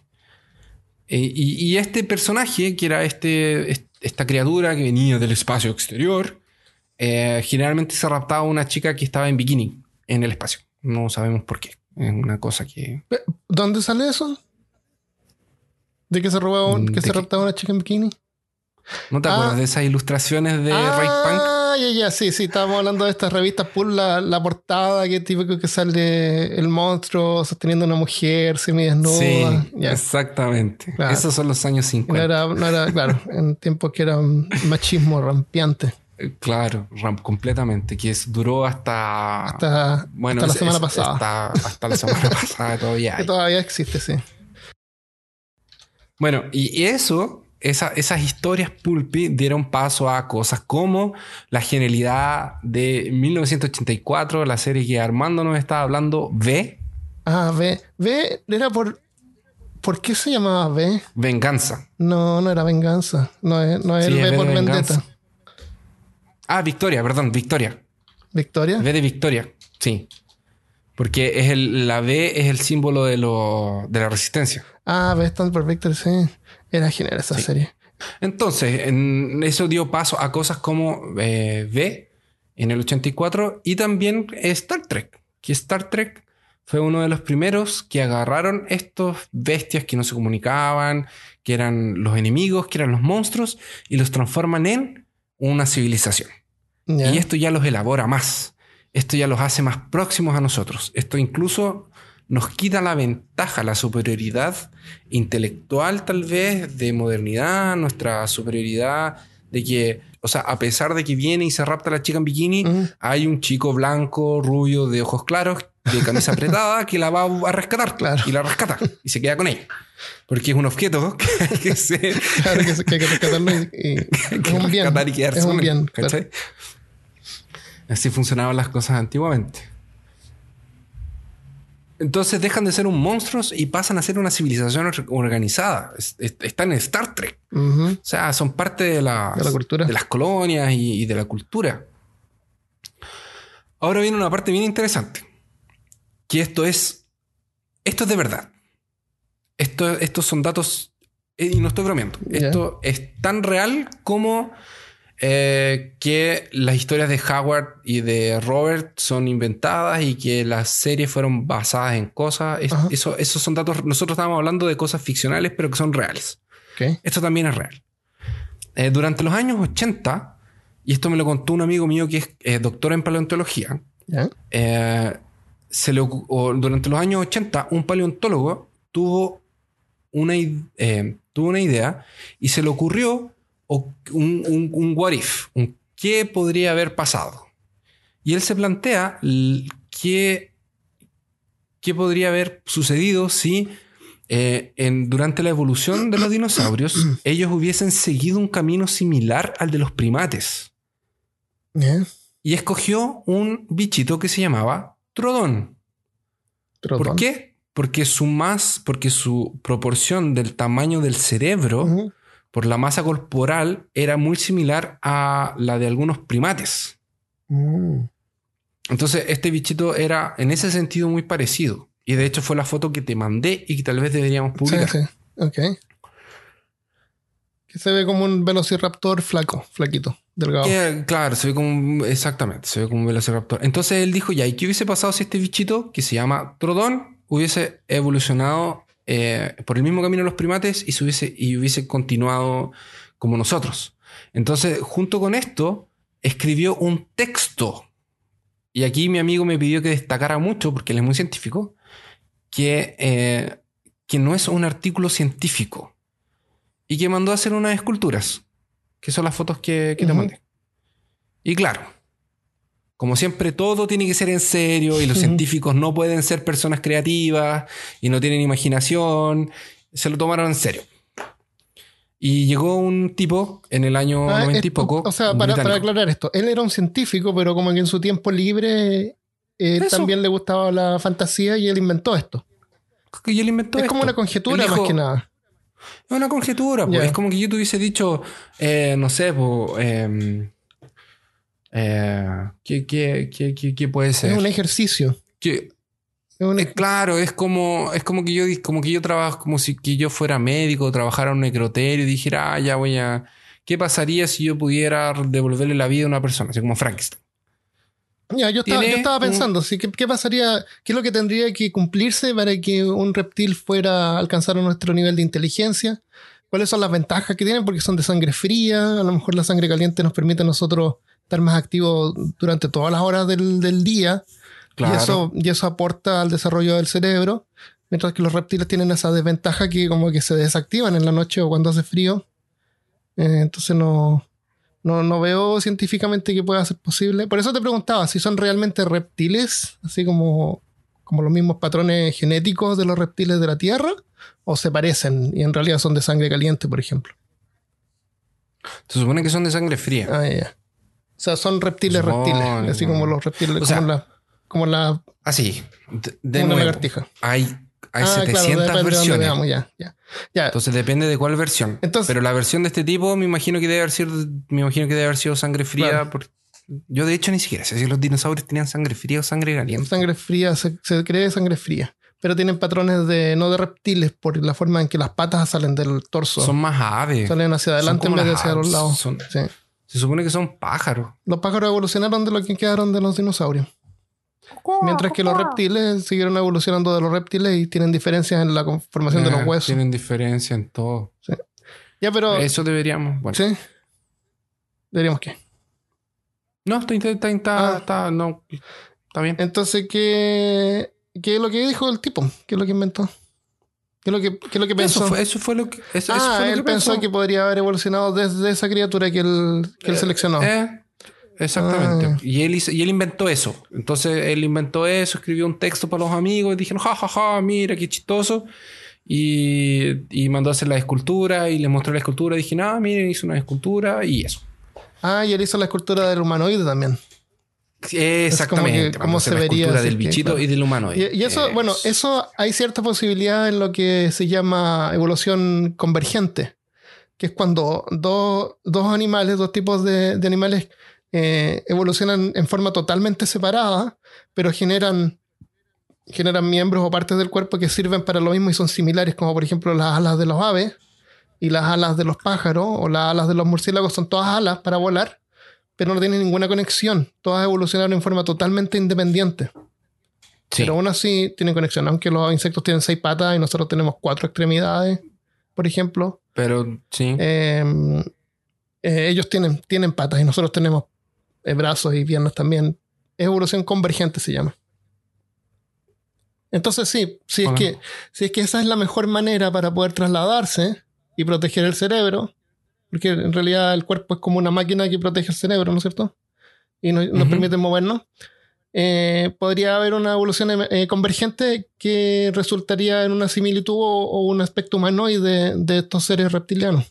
Eh, Y, y este personaje, que era este, est- esta criatura que venía del espacio exterior, eh, generalmente se raptaba a una chica que estaba en bikini en el espacio. No sabemos por qué. Es una cosa que... ¿Dónde sale eso? ¿De que se robaba un- Mm, que ¿de se raptaba una chica en bikini? ¿No te Ah. acuerdas de esas ilustraciones de Ray Punk? Ah, ya, ya, sí, sí, estábamos hablando de estas revistas Pulp, la, la portada que típico que sale el monstruo sosteniendo a una mujer semidesnuda. Sí, exactamente. Claro. Esos son los años No 50. era, no era, claro, en tiempos que era machismo rampiante. Eh, Claro, ram- completamente. Que es- duró hasta... Hasta, Bueno, hasta la semana es- pasada. Hasta, hasta la semana pasada *laughs* todavía. que todavía existe, sí. Bueno, y eso, esa- esas historias pulpy dieron paso a cosas como la genialidad de 1984, la serie que Armando nos estaba hablando, V, Ah, V. V era por. ¿Por qué se llamaba V? Venganza. No, no era venganza. No es, no es Sí, el V por de vendetta. venganza. Ah, Victoria, perdón, Victoria. ¿Victoria? V de Victoria, sí. Porque es el, la V es el símbolo de, lo, de la resistencia. Ah, V stand por Victory, sí. Era genial esa serie. Entonces, en- eso dio paso a cosas como eh, V en el 84 y también Star Trek. Que Star Trek fue uno de los primeros que agarraron estos bestias que no se comunicaban, que eran los enemigos, que eran los monstruos, y los transforman en una civilización. Y esto ya los elabora más. Esto ya los hace más próximos a nosotros. Esto incluso nos quita la ventaja, la superioridad intelectual tal vez, de modernidad, nuestra superioridad de que, o sea, a pesar de que viene y se rapta a la chica en bikini, hay un chico blanco, rubio, de ojos claros, de camisa *laughs* apretada, que la va a rescatar. Claro. Y la rescata. Y se queda con ella. Porque es un objeto *laughs* que hay que ser Claro que, hay que rescatarlo y, y- *laughs* es un bien. rescatar y quedarse Es un con él, bien. Así funcionaban las cosas antiguamente. Entonces dejan de ser un monstruos y pasan a ser una civilización or- organizada. Es- es- Están en Star Trek. O sea, son parte de, las- De la cultura. de las colonias y, y de la cultura. Ahora viene una parte bien interesante. Que esto es. Esto es de verdad. Esto, estos son datos. eh, Y no estoy bromeando. Esto es tan real como eh, que las historias de Howard y de Robert son inventadas y que las series fueron basadas en cosas. Es- eso, esos son datos. Nosotros estábamos hablando de cosas ficcionales, pero que son reales. Esto también es real. Eh, durante los años 80, y esto me lo contó un amigo mío que es eh, doctor en paleontología, se le o durante los años 80, un paleontólogo tuvo una, tuvo una idea y se le ocurrió o- un, un, un what if, un qué podría haber pasado. Y él se plantea qué, qué podría haber sucedido si eh, en, durante la evolución de los dinosaurios *clears throat* ellos hubiesen seguido un camino similar al de los primates. Y escogió un bichito que se llamaba Trodón. ¿Por qué? Porque su más, porque su proporción del tamaño del cerebro. Por la masa corporal era muy similar a la de algunos primates. Mm. Entonces, este bichito era en ese sentido muy parecido. Y de hecho fue la foto que te mandé y que tal vez deberíamos Sí, publicar. sí. Ok. Que se ve como un velociraptor flaco, flaquito, delgado. Que, claro, se ve como exactamente, se ve como un velociraptor. Entonces él dijo, ya, ¿y qué hubiese pasado si este bichito, que se llama Trodón, hubiese evolucionado eh, por el mismo camino de los primates y, se hubiese, y continuado como nosotros. Entonces, junto con esto, escribió un texto. Y aquí mi amigo me pidió que destacara mucho, porque él es muy científico, que, eh, que no es un artículo científico. Y que mandó a hacer unas esculturas, que son las fotos que, que te mandé. Y claro, como siempre, todo tiene que ser en serio y los científicos no pueden ser personas creativas y no tienen imaginación. Se lo tomaron en serio. Y llegó un tipo en el año Ah, 90 y poco. O sea, para, para aclarar esto, él era un científico, pero como que en su tiempo libre eh, también le gustaba la fantasía y él inventó esto. Y él inventó es esto. como una conjetura dijo, más que nada. Es una conjetura, pues. Es como que yo te hubiese dicho, eh, no sé, pues, em, eh, ¿qué, qué, qué, qué- qué puede ser? Es un ejercicio. Que- Es un eh, claro, es como, es como que yo como que yo trabajo, como si que yo fuera médico, trabajara en un necroterio y dijera, ah, ya voy a. ¿Qué pasaría si yo pudiera devolverle la vida a una persona? Así como Frankenstein. Ya, yo estaba, yo estaba un- pensando, sí, ¿qué, qué pasaría? ¿Qué es lo que tendría que cumplirse para que un reptil fuera a alcanzar nuestro nivel de inteligencia? ¿Cuáles son las ventajas que tienen? Porque son de sangre fría, a lo mejor la sangre caliente nos permite a nosotros estar más activos durante todas las horas del, del día Claro. y, eso, y eso aporta al desarrollo del cerebro, mientras que los reptiles tienen esa desventaja que como que se desactivan en la noche o cuando hace frío. Eh, entonces no, no, no veo científicamente que pueda ser posible. Por eso te preguntaba si son realmente reptiles, así como, como los mismos patrones genéticos de los reptiles de la Tierra, o se parecen y en realidad son de sangre caliente, por ejemplo. Se supone que son de sangre fría. Ah, ya, ya. O sea, son reptiles, No, reptiles, no, así como los reptiles, O sea, como, la, como la Así. De, de como una nuevo, lagartija. hay, hay Ah, 700 depende de dónde versiones. veamos, ya, ya. Ya, Entonces depende de cuál versión. Entonces- Pero la versión de este tipo me imagino que debe haber sido, me imagino que debe haber sido sangre fría. Claro. Yo de hecho ni siquiera sé si los dinosaurios tenían sangre fría o sangre caliente. sangre fría, se, se cree sangre fría. Pero tienen patrones de no de reptiles por la forma en que las patas salen del torso. Son más aves. salen hacia adelante en vez de hacia los lados. Son- Sí. Se supone que son pájaros. Los pájaros evolucionaron de lo que quedaron de los dinosaurios. Mientras que los reptiles siguieron evolucionando de los reptiles y tienen diferencias en la conformación de los huesos. Tienen diferencia en todo. Ya, pero. Eso deberíamos. Bueno. Sí. Diríamos que. No, está, está, está, Ah. está- no, está bien. Entonces, ¿qué, ¿qué es lo que dijo el tipo? ¿Qué es lo que inventó? ¿Qué es lo que, qué es lo que pensó? Eso fue, eso fue lo que. Eso, eso ah, fue lo él que pensó que podría haber evolucionado desde esa criatura que él, que él seleccionó. Eh, exactamente. Ah. Y, él hizo- y él inventó eso. Entonces él inventó eso, escribió un texto para los amigos y dijeron, ja, ja, ja, mira qué chistoso. Y, y mandó a hacer la escultura y les mostró la escultura. Y dije, ah, miren, hizo una escultura y eso. Ah, y él hizo la escultura del humanoide también. Exactamente. cómo se la vería, así del bichito claro. y del humano. Y, y eso, bueno, eso hay cierta posibilidad en lo que se llama evolución convergente, que es cuando dos, dos animales, dos tipos de, de animales eh, evolucionan en forma totalmente separada, pero generan, generan miembros o partes del cuerpo que sirven para lo mismo y son similares, como por ejemplo las alas de los aves y las alas de los pájaros o las alas de los murciélagos son todas alas para volar, pero no tienen ninguna conexión. Todas evolucionaron en forma totalmente independiente. Sí. Pero aún así tienen conexión, aunque los insectos tienen seis patas y nosotros tenemos cuatro extremidades, por ejemplo. Pero sí. eh, eh, ellos tienen, tienen patas y nosotros tenemos eh, brazos y piernas también. Es evolución convergente se llama. Entonces sí, si es, Hola. que, si es que esa es la mejor manera para poder trasladarse y proteger el cerebro, porque en realidad el cuerpo es como una máquina que protege el cerebro, ¿no es cierto? Y nos, nos Ujú. permite movernos. eh, podría haber una evolución eh, convergente que resultaría en una similitud o, o un aspecto humanoide de estos seres reptilianos.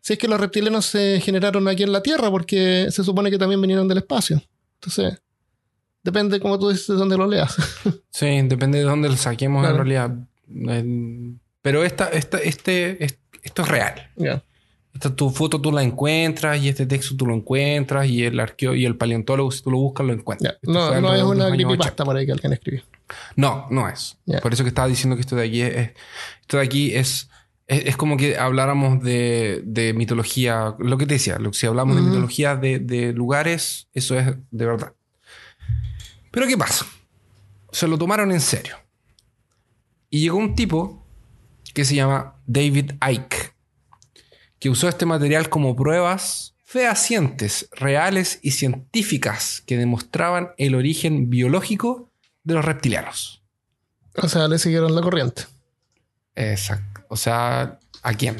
Si es que los reptilianos se generaron aquí en la Tierra, porque se supone que también vinieron del espacio. Entonces, depende, como tú dices, de dónde lo leas. *laughs* Sí, depende de dónde lo saquemos Claro. en realidad. Pero esta, esta, este, es- esto es real. Ya. Esta tu foto tú la encuentras y este texto tú lo encuentras y el arqueo y el paleontólogo si tú lo buscas lo encuentras. No, no es una creepypasta por ahí que alguien escribió. 80. No, no es. Por eso que estaba diciendo que esto de aquí es, es- esto de aquí es, es, es como que habláramos de, de mitología, lo que te decía, lo, si hablamos de mitología de, de lugares, eso es de verdad. Pero ¿qué pasa? Se lo tomaron en serio. Y llegó un tipo que se llama David Icke, que usó este material como pruebas fehacientes, reales y científicas que demostraban el origen biológico de los reptilianos. O sea, le siguieron la corriente. Exacto. O sea, ¿a quién?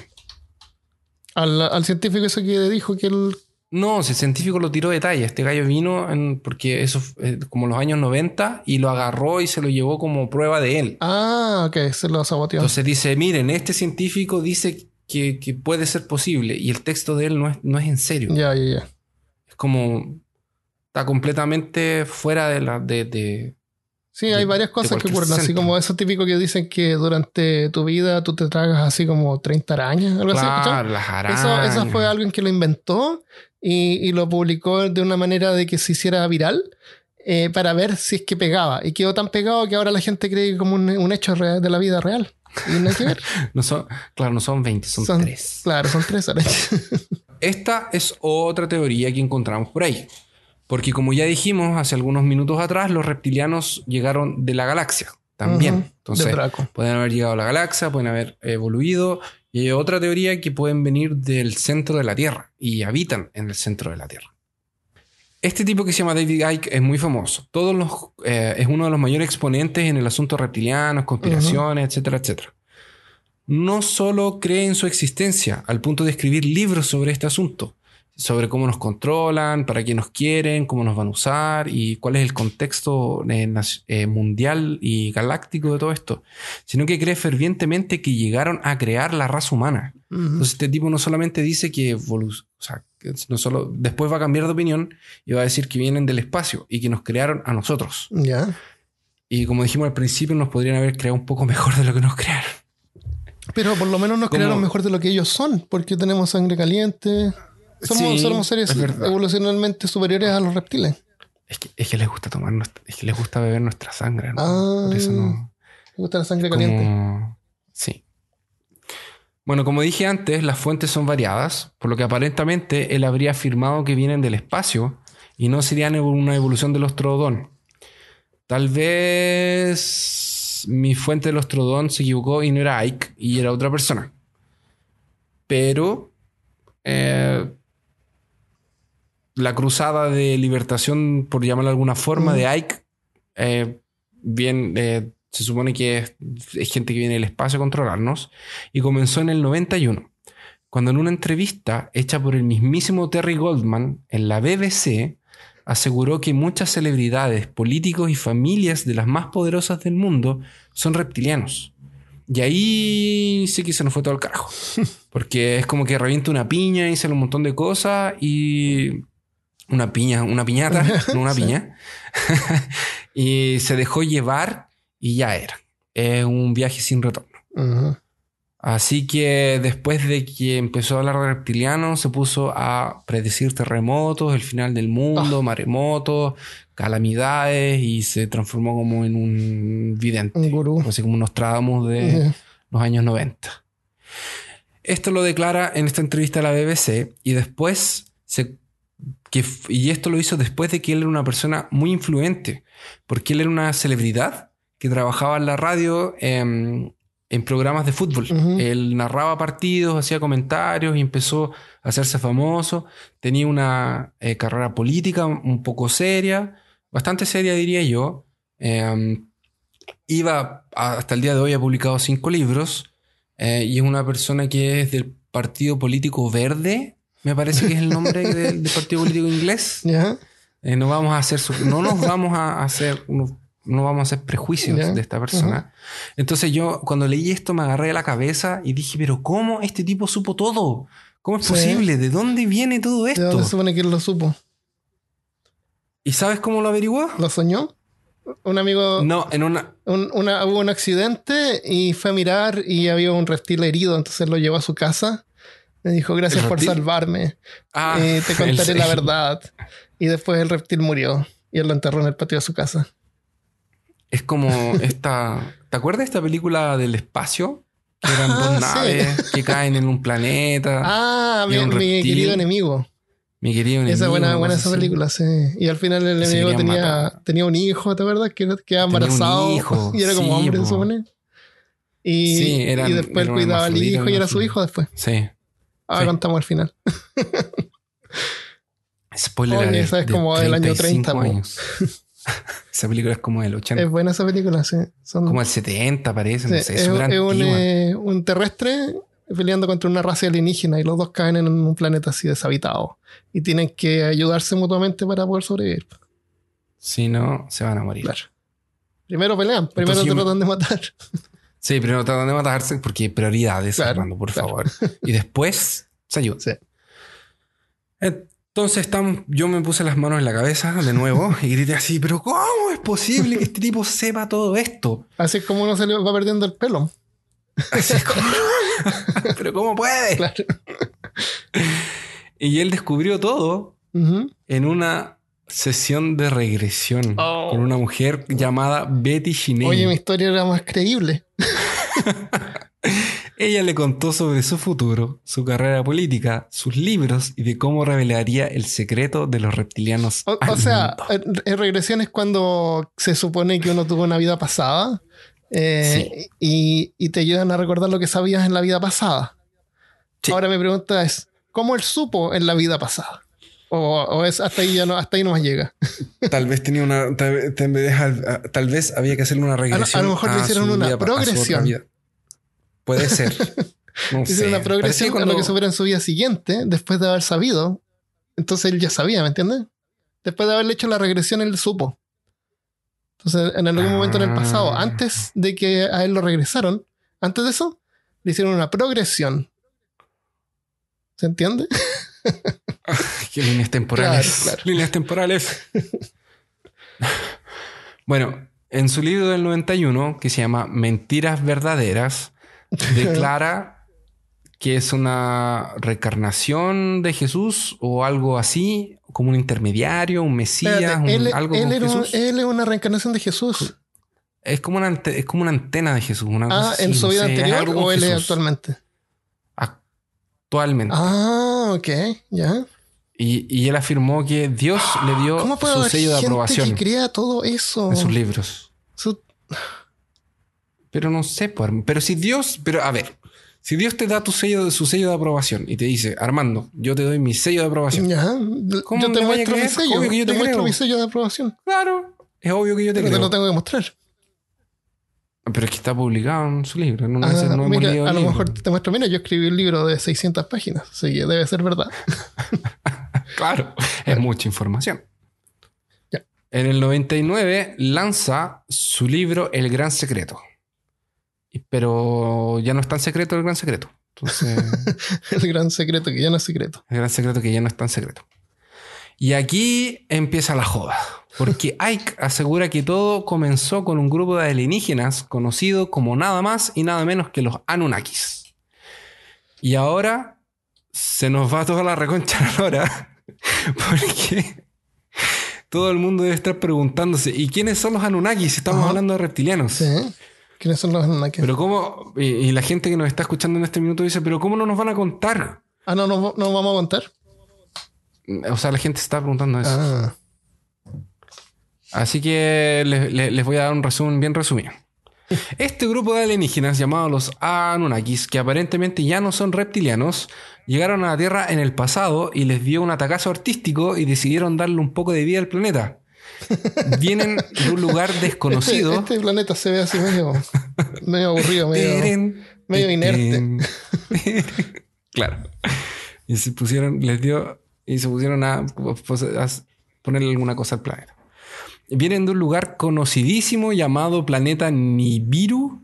Al, al científico ese que dijo que el... No, si el científico lo tiró de talla. Este gallo vino en- porque eso eh, como los años 90 y lo agarró y se lo llevó como prueba de él. Ah, ok, se lo saboteó. Entonces dice, miren, este científico dice que, que puede ser posible y el texto de él no es, no es en serio. ya, ya, ya. Es como... Está completamente fuera de la... De, de- Sí, de- hay varias cosas que ocurren, así como eso típico que dicen que durante tu vida tú te tragas así como 30 arañas, algo así. Claro, las Eso, arañas. eso fue alguien que lo inventó y, y lo publicó de una manera de que se hiciera viral eh, para ver si es que pegaba. Y quedó tan pegado que ahora la gente cree como un, un hecho real de la vida real. No hay que ver. *laughs* No son, claro, no son 20, son, Son- 3. Claro, son tres arañas. *laughs* Esta es otra teoría que encontramos por ahí. Porque como ya dijimos hace algunos minutos atrás, los reptilianos llegaron de la galaxia también. Entonces, pueden haber llegado a la galaxia, pueden haber evoluido. Y hay otra teoría que pueden venir del centro de la Tierra y habitan en el centro de la Tierra. Este tipo que se llama David Icke es muy famoso. Todos los, eh, es uno de los mayores exponentes en el asunto reptiliano, conspiraciones, etcétera, etcétera. No solo cree en su existencia al punto de escribir libros sobre este asunto, sobre cómo nos controlan, para qué nos quieren, cómo nos van a usar y cuál es el contexto eh, eh, mundial y galáctico de todo esto, sino que cree fervientemente que llegaron a crear la raza humana. Entonces este tipo no solamente dice que, o sea, no solo después va a cambiar de opinión y va a decir que vienen del espacio y que nos crearon a nosotros. Ya. Y como dijimos al principio, nos podrían haber creado un poco *laughs* mejor de lo que nos crearon. Pero por lo menos nos crearon mejor de lo que ellos son, porque tenemos sangre caliente. Somos, Sí, somos seres evolucionalmente superiores a los reptiles. Es que, es que les gusta tomar, nuestra- es que les gusta beber nuestra sangre. ¿no? Ah. Por eso no. Me gusta la sangre como- caliente. Sí. Bueno, como dije antes, las fuentes son variadas, por lo que aparentemente él habría afirmado que vienen del espacio y no serían una evolución de los Trodón. Tal vez mi fuente de los Trodón se equivocó y no era Ike y era otra persona. Pero eh, la cruzada de libertación, por llamarlo de alguna forma, de Ike, eh, bien, eh, se supone que es, es gente que viene del espacio a controlarnos, y comenzó en el 91, cuando en una entrevista hecha por el mismísimo Terry Goldman en la BBC, aseguró que muchas celebridades, políticos y familias de las más poderosas del mundo son reptilianos. Y ahí sí que se nos fue todo el carajo. *laughs* Porque es como que revienta una piña y sale un montón de cosas y una piña, una piñata, no una *laughs* Sí. piña. *laughs* y se dejó llevar y ya era. Es un viaje sin retorno. Ujú. Así que después de que empezó a hablar de reptilianos, se puso a predecir terremotos, el final del mundo, Ah. maremotos, calamidades y se transformó como en un vidente. Un gurú. Así como nos trábamos de Ujú. los años 90. Esto lo declara en esta entrevista a la BBC y después se, que, y esto lo hizo después de que él era una persona muy influente, porque él era una celebridad que trabajaba en la radio em, en programas de fútbol. Él narraba partidos, hacía comentarios y empezó a hacerse famoso. Tenía una eh, carrera política un poco seria, bastante seria diría yo. Em, iba hasta el día de hoy ha publicado cinco libros eh, y es una persona que es del Partido Político Verde, me parece que es el nombre del, del Partido Político Inglés. *laughs* Ya. Eh, no vamos a hacer no nos vamos a hacer no, no vamos a hacer prejuicios de esta persona. Entonces yo cuando leí esto me agarré de la cabeza y dije, pero ¿cómo este tipo supo todo? ¿Cómo es Sí. posible? ¿De dónde viene todo ¿De esto? dónde se supone que él lo supo? ¿Y sabes cómo lo averiguó? ¿Lo soñó? Un amigo, No, en una... un- una- hubo un accidente y fue a mirar y había un reptil herido, entonces lo llevó a su casa. Me dijo, gracias ¿El por salvarme. Ah, Eh, te *laughs* contaré el- la *laughs* verdad. Y después el reptil murió y él lo enterró en el patio de su casa. Es como *laughs* esta... ¿Te acuerdas de esta película del espacio? Que eran Ah, dos sí. naves que caen en un planeta. *laughs* Ah, y mi, querido enemigo. Mi querido enemigo. esa buena, buena esa así. película, sí. Y al final el se enemigo tenía, matar. tenía un hijo, ¿te acuerdas? Que quedaba Tenía un embarazado hijo, *laughs* y era como sí, hombre, po. se supone. Y, Sí, eran- y después eran cuidaba al hijo y era su hijo después. Sí. Ahora contamos al final. Spoiler Oye, esa es de como del año 35 30, po. años. *laughs* esa película es como del 80. Es buena esa película, sí. Son- como el 70 parece, sí, no sé, es es, es un, eh, un terrestre peleando contra una raza alienígena y los dos caen en un planeta así deshabitado. Y tienen que ayudarse mutuamente para poder sobrevivir. Si no, se van a morir. Claro. Primero pelean, primero Entonces me- tratan de matar. *laughs* Sí, primero tratan de matarse porque hay prioridades, Claro, Armando, por claro. favor. Y después se ayudan. Sí. Entonces estamos, yo me puse las manos en la cabeza de nuevo *laughs* y grité así, pero ¿cómo es posible que este tipo sepa todo esto? Así es como uno se le va perdiendo el pelo. Así es como... *laughs* pero ¿cómo puede? Claro. Y él descubrió todo en una sesión de regresión Oh. con una mujer llamada Betty Shinei. Oye, mi historia era más creíble. *laughs* Ella le contó sobre su futuro, su carrera política, sus libros y de cómo revelaría el secreto de los reptilianos. O, al o sea, mundo. en, regresión es cuando se supone que uno tuvo una vida pasada eh, y, y te ayudan a recordar lo que sabías en la vida pasada. Sí. Ahora mi pregunta es, ¿cómo él supo en la vida pasada? O, o es hasta ahí ya no, hasta ahí no más llega. *laughs* Tal vez tenía una. Tal, vez- tal vez- tal vez había que hacerle una regresión. a lo mejor le hicieron una vida- a progresión. Puede ser. *laughs* No sé. una progresión a cuando- lo que supiera en su vida siguiente, después de haber sabido. Entonces él ya sabía, ¿me entiendes? Después de haberle hecho la regresión, él supo. Entonces, en algún momento en el pasado, Ah. antes de que a él lo regresaron, antes de eso, le hicieron una progresión. ¿Se entiende? ¿Qué líneas temporales? Claro, claro. Líneas temporales. bueno, en su libro del 91, que se llama Mentiras Verdaderas, declara que es una reencarnación de Jesús o algo así, como un intermediario, un mesías, Espérate, un- él, algo él con era Jesús. él es una reencarnación de Jesús. Es como una, ante- es como una antena de Jesús. Una Ah, ¿en su no vida sé, anterior o él es actualmente? Actualmente. Ah, ok, ya. Y, y él afirmó que Dios le dio *gasps* ¿Cómo puede su haber sello de aprobación que crea todo eso? en sus libros. Su- Pero no sé, pues, pero si Dios, pero a ver, si Dios te da tu sello, su sello de aprobación y te dice, Armando, yo te doy mi sello de aprobación. Ya. ¿Cómo yo te muestro mi sello. Obvio que yo te te muestro mi sello de aprobación. Claro, es obvio que yo te Pero te creo. lo tengo que mostrar. Pero es que está publicado en su libro. No, Ah, no mira, a lo libro. mejor te muestro. Mira, yo escribí un libro de 600 páginas. Así que debe ser verdad. *laughs* Claro, es mucha información. Ya. En el 99 lanza su libro El Gran Secreto. Pero ya no es tan secreto el Gran Secreto. Entonces, *laughs* El gran secreto que ya no es secreto. el Gran Secreto que ya no es tan secreto. Y aquí empieza la joda. Porque *laughs* Ike asegura que todo comenzó con un grupo de alienígenas conocido como nada más y nada menos que los Anunnakis. Y ahora se nos va toda la reconcha a la hora. *laughs* Porque todo el mundo debe estar preguntándose: ¿y quiénes son los Anunnakis? Estamos Ajá. hablando de reptilianos. Sí. ¿Quiénes son los Anunnaki? Pero cómo, y, y la gente que nos está escuchando en este minuto dice, pero ¿cómo no nos van a contar? Ah, no, no, no vamos a contar. O sea, la gente se está preguntando eso. Ah, Así que les, les- les voy a dar un resumen bien resumido. *laughs* Este grupo de alienígenas llamados los Anunnakis, que aparentemente ya no son reptilianos, llegaron a la Tierra en el pasado y les dio un atacazo artístico y decidieron darle un poco de vida al planeta. Vienen de un lugar este, desconocido. este planeta se ve así medio, medio aburrido, medio, Teren, medio inerte. teren. *laughs* claro. Y se pusieron, les dio, y se pusieron a, pues, a ponerle alguna cosa al planeta. Vienen de un lugar conocidísimo llamado planeta Nibiru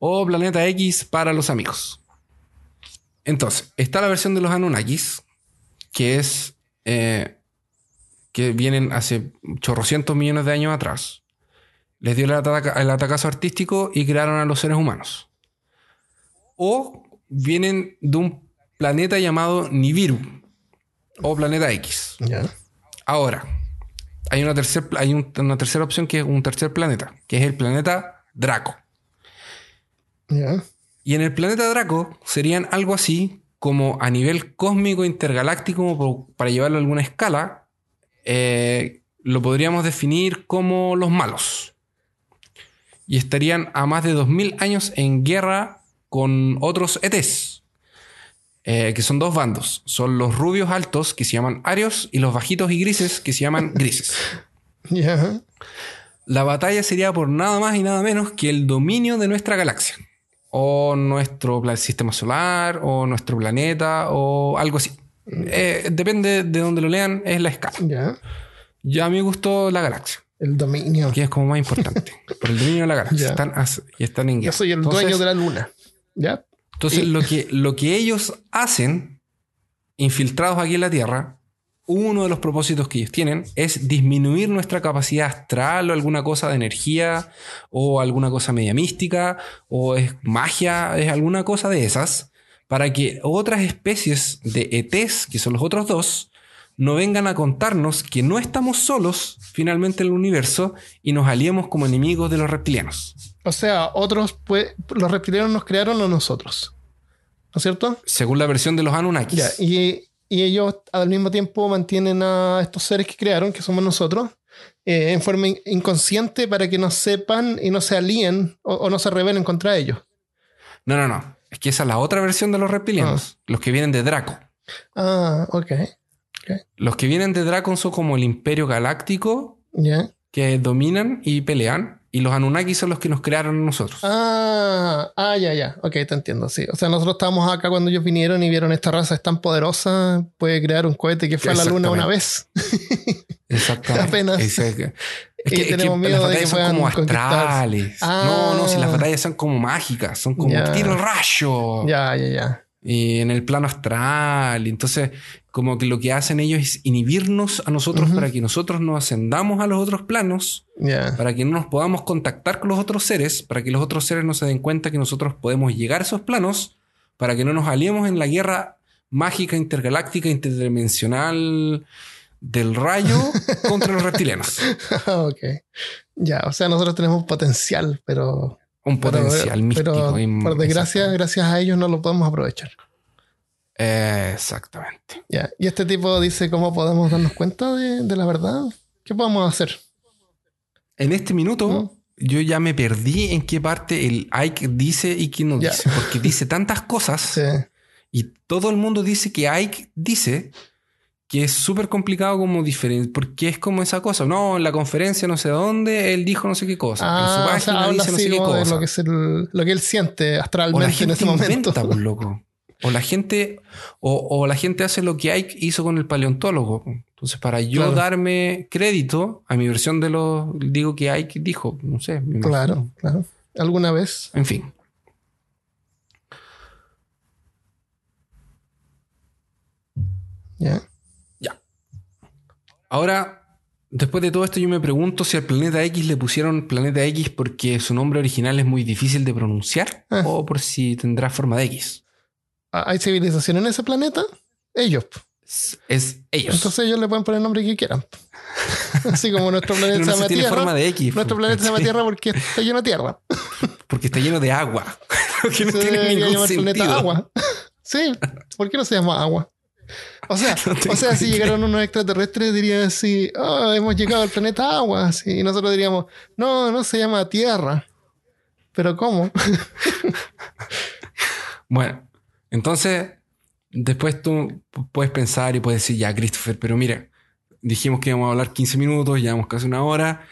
o planeta X para los amigos. Entonces, está la versión de los Anunnakis, que es eh, que vienen hace chorrocientos millones de años atrás. Les dio el, ataca- el atacazo artístico y crearon a los seres humanos. O vienen de un planeta llamado Nibiru o planeta X. Ya. Ahora, hay una, tercer, hay un- una tercera opción que es un tercer planeta, que es el planeta Draco. Ya. Y en el planeta Draco serían algo así como a nivel cósmico intergaláctico, para llevarlo a alguna escala, eh, lo podríamos definir como los malos. y estarían a más de 2000 años en guerra con otros ETs. eh, que son dos bandos. Son los rubios altos que se llaman arios y los bajitos y grises que se llaman *laughs* grises. La batalla sería por nada más y nada menos que el dominio de nuestra galaxia. O nuestro sistema solar, o nuestro planeta, o algo así. Eh, depende de donde lo lean, es la escala. Ya. Ya a mí me gustó la galaxia, El dominio. que es como más importante. *laughs* por el dominio de la galaxia. Ya. Están y están en guerra. Yo soy el Entonces- dueño de la luna. ¿Ya? Entonces, lo *laughs* que, lo que ellos hacen, infiltrados aquí en la Tierra, uno de los propósitos que ellos tienen es disminuir nuestra capacidad astral o alguna cosa de energía o alguna cosa media mística o es magia, es alguna cosa de esas, para que otras especies de ETs, que son los otros dos, no vengan a contarnos que no estamos solos finalmente en el universo y nos aliemos como enemigos de los reptilianos. O sea, otros, pues, los reptilianos nos crearon a nosotros. ¿No es cierto? Según la versión de los Anunnakis. Ya. Y, y ellos al mismo tiempo mantienen a estos seres que crearon, que somos nosotros, eh, en forma in- inconsciente para que no sepan y no se alíen o, o no se rebelen contra ellos. No, no, no. Es que esa es la otra versión de los reptilianos. Los que vienen de Draco. Ah, ok. Los que vienen de Draco son como el imperio galáctico Ya. que dominan y pelean. Y los Anunnaki son los que nos crearon a nosotros. Ah, ah, ya, ya. Ok, te entiendo, sí. O sea, nosotros estábamos acá cuando ellos vinieron y vieron esta raza es tan poderosa, puede crear un cohete que fue a la luna una vez. *laughs* Exactamente. apenas. Es, que, es que- las de que batallas son como astrales. Ah. No, no, si las batallas son como mágicas. Son como Ya. tiro rayo. Ya, ya, ya. y en el plano astral. Entonces, como que lo que hacen ellos es inhibirnos a nosotros para que nosotros nos ascendamos a los otros planos, para que no nos podamos contactar con los otros seres, para que los otros seres no se den cuenta que nosotros podemos llegar a esos planos, para que no nos aliemos en la guerra mágica, intergaláctica, interdimensional del rayo *laughs* contra los reptilianos. *laughs* ok. Ya, o sea, nosotros tenemos potencial, pero. Un pero- potencial místico. Pero, y- por desgracia, gracias a ellos no lo podemos aprovechar. Exactamente. Ya. Y este tipo dice cómo podemos darnos cuenta de, de la verdad. ¿Qué podemos hacer? En este minuto, yo ya me perdí en qué parte el Ike dice y qué no Ya. dice. Porque dice tantas cosas *laughs* Sí. y todo el mundo dice que Ike dice que es súper complicado como diferente. Porque es como esa cosa. No, en la conferencia no sé dónde, él dijo no sé qué cosa. en Ah, su o página sea, dice no sé qué cosa. lo que, es el- lo que él siente O la astralmente en gente ese momento. inventa, pues, *laughs* loco. O la gente, o, o la gente hace lo que Ike hizo con el paleontólogo. Entonces, para yo Claro. darme crédito a mi versión de lo, digo que Ike dijo, no sé. Claro, claro. ¿Alguna vez? En fin. Ya. Ahora, después de todo esto, yo me pregunto si al planeta X le pusieron planeta X porque su nombre original es muy difícil de pronunciar Ah. o por si tendrá forma de X. Ah, ¿Hay civilización en ese planeta? Ellos. Es, es ellos. Entonces ellos le pueden poner el nombre que quieran. *laughs* Así como nuestro planeta no se llama tiene Tierra. forma de X. Nuestro planeta se llama. Tierra porque está lleno de tierra. *laughs* Porque está lleno de agua. *laughs* Que no Se tiene ningún sentido. planeta agua. Sí, ¿por qué no se llama agua? O sea, *laughs* No o sea si llegaron unos extraterrestres dirían así, "Ah, hemos llegado al planeta agua, así, y nosotros diríamos, no, no se llama Tierra. Pero ¿cómo? *laughs* Bueno, entonces, después tú puedes pensar y puedes decir, ya, Christopher, pero mira, dijimos que íbamos a hablar 15 minutos, llevamos casi una hora,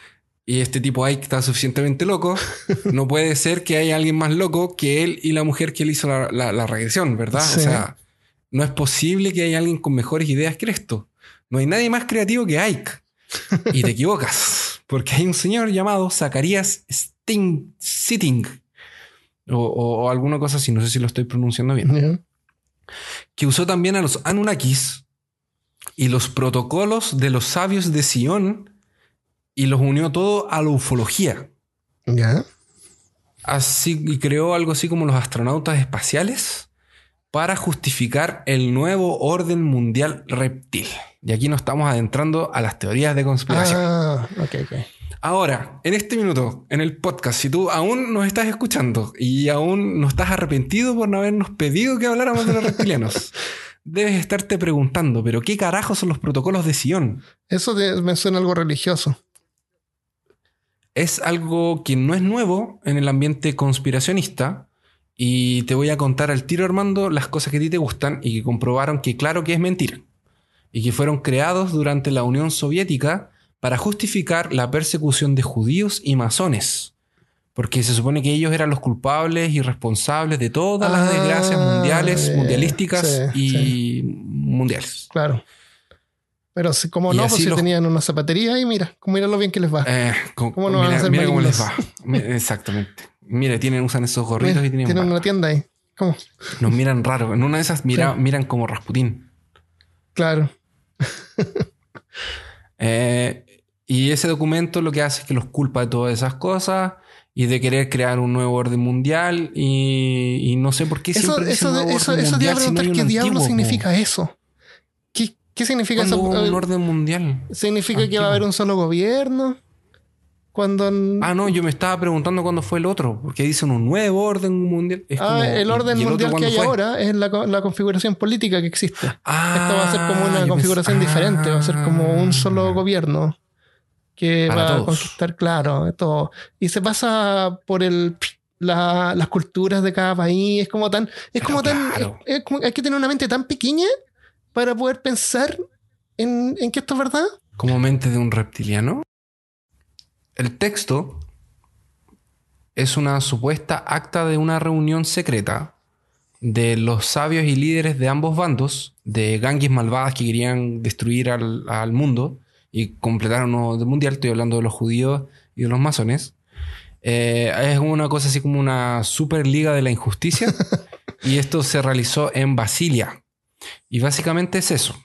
y este tipo ahí está suficientemente loco. *laughs* No puede ser que haya alguien más loco que él y la mujer que él hizo la, la- la regresión, ¿verdad? Sí. O sea, no es posible que haya alguien con mejores ideas que esto. No hay nadie más creativo que Ike. Y te *laughs* equivocas, porque hay un señor llamado Zacarías Sting, Sitting, o, o- o alguna cosa así, no sé si lo estoy pronunciando bien que usó también a los Anunnakis y los protocolos de los sabios de Sion y los unió todo a la ufología. Ya. Así y creó algo así como los astronautas espaciales para justificar el nuevo orden mundial reptil. Y aquí nos estamos adentrando a las teorías de conspiración. Ah, ok, ok. Ahora, en este minuto, en el podcast, si tú aún nos estás escuchando y aún no estás arrepentido por no habernos pedido que habláramos de los reptilianos, *laughs* debes estarte preguntando, ¿pero qué carajo son los protocolos de Sion? Eso te- me suena algo religioso. es algo que no es nuevo en el ambiente conspiracionista. Y te voy a contar al tiro, Armando, las cosas que a ti te gustan y que comprobaron que claro que es mentira. Y que fueron creados durante la Unión Soviética para justificar la persecución de judíos y masones. Porque se supone que ellos eran los culpables y responsables de todas las Ah, desgracias mundiales, mundialísticas Sí, y mundiales. Claro. Pero si, como no, pues si los- tenían una zapatería y mira, mira lo bien que les va. Eh, ¿Cómo no van a ser mira cómo les va. *laughs* Exactamente. Mira, tienen, usan esos gorritos Mira, y tienen tienen barba. una tienda ahí. ¿Cómo? Nos miran raro. En una de esas mira, Sí. miran como Rasputín. Claro. *laughs* Eh, y ese documento lo que hace es que los culpa de todas esas cosas y de querer crear un nuevo orden mundial. Y, y no sé por qué Eso, siempre eso, eso, eso te iba a mundial si no preguntar qué diablo antiguo, significa eso. ¿Qué, qué significa ¿Cuándo eso? un orden mundial? ¿Significa que va a haber un solo gobierno? Cuando. Ah, no, yo me estaba preguntando cuándo fue el otro, porque dicen un nuevo orden mundial. Es Ah, como, el orden ¿y otro mundial que hay fue? ahora es la, la configuración política que existe. Ah, Esto va a ser como una configuración pens- diferente, va a ser como un solo Ah. gobierno que va a conquistar, claro, todo. Y se pasa por el la- las culturas de cada país, es como tan, es como tan, es como- hay que tener una mente tan pequeña para poder pensar en, en que esto es verdad. como mente de un reptiliano. El texto es una supuesta acta de una reunión secreta de los sabios y líderes de ambos bandos, de gangues malvadas que querían destruir al, al mundo y completar un nuevo orden mundial. Estoy hablando de los judíos y de los masones. Eh, es una cosa así como una superliga de la injusticia. *laughs* y esto se realizó en Basilia. Y básicamente es eso.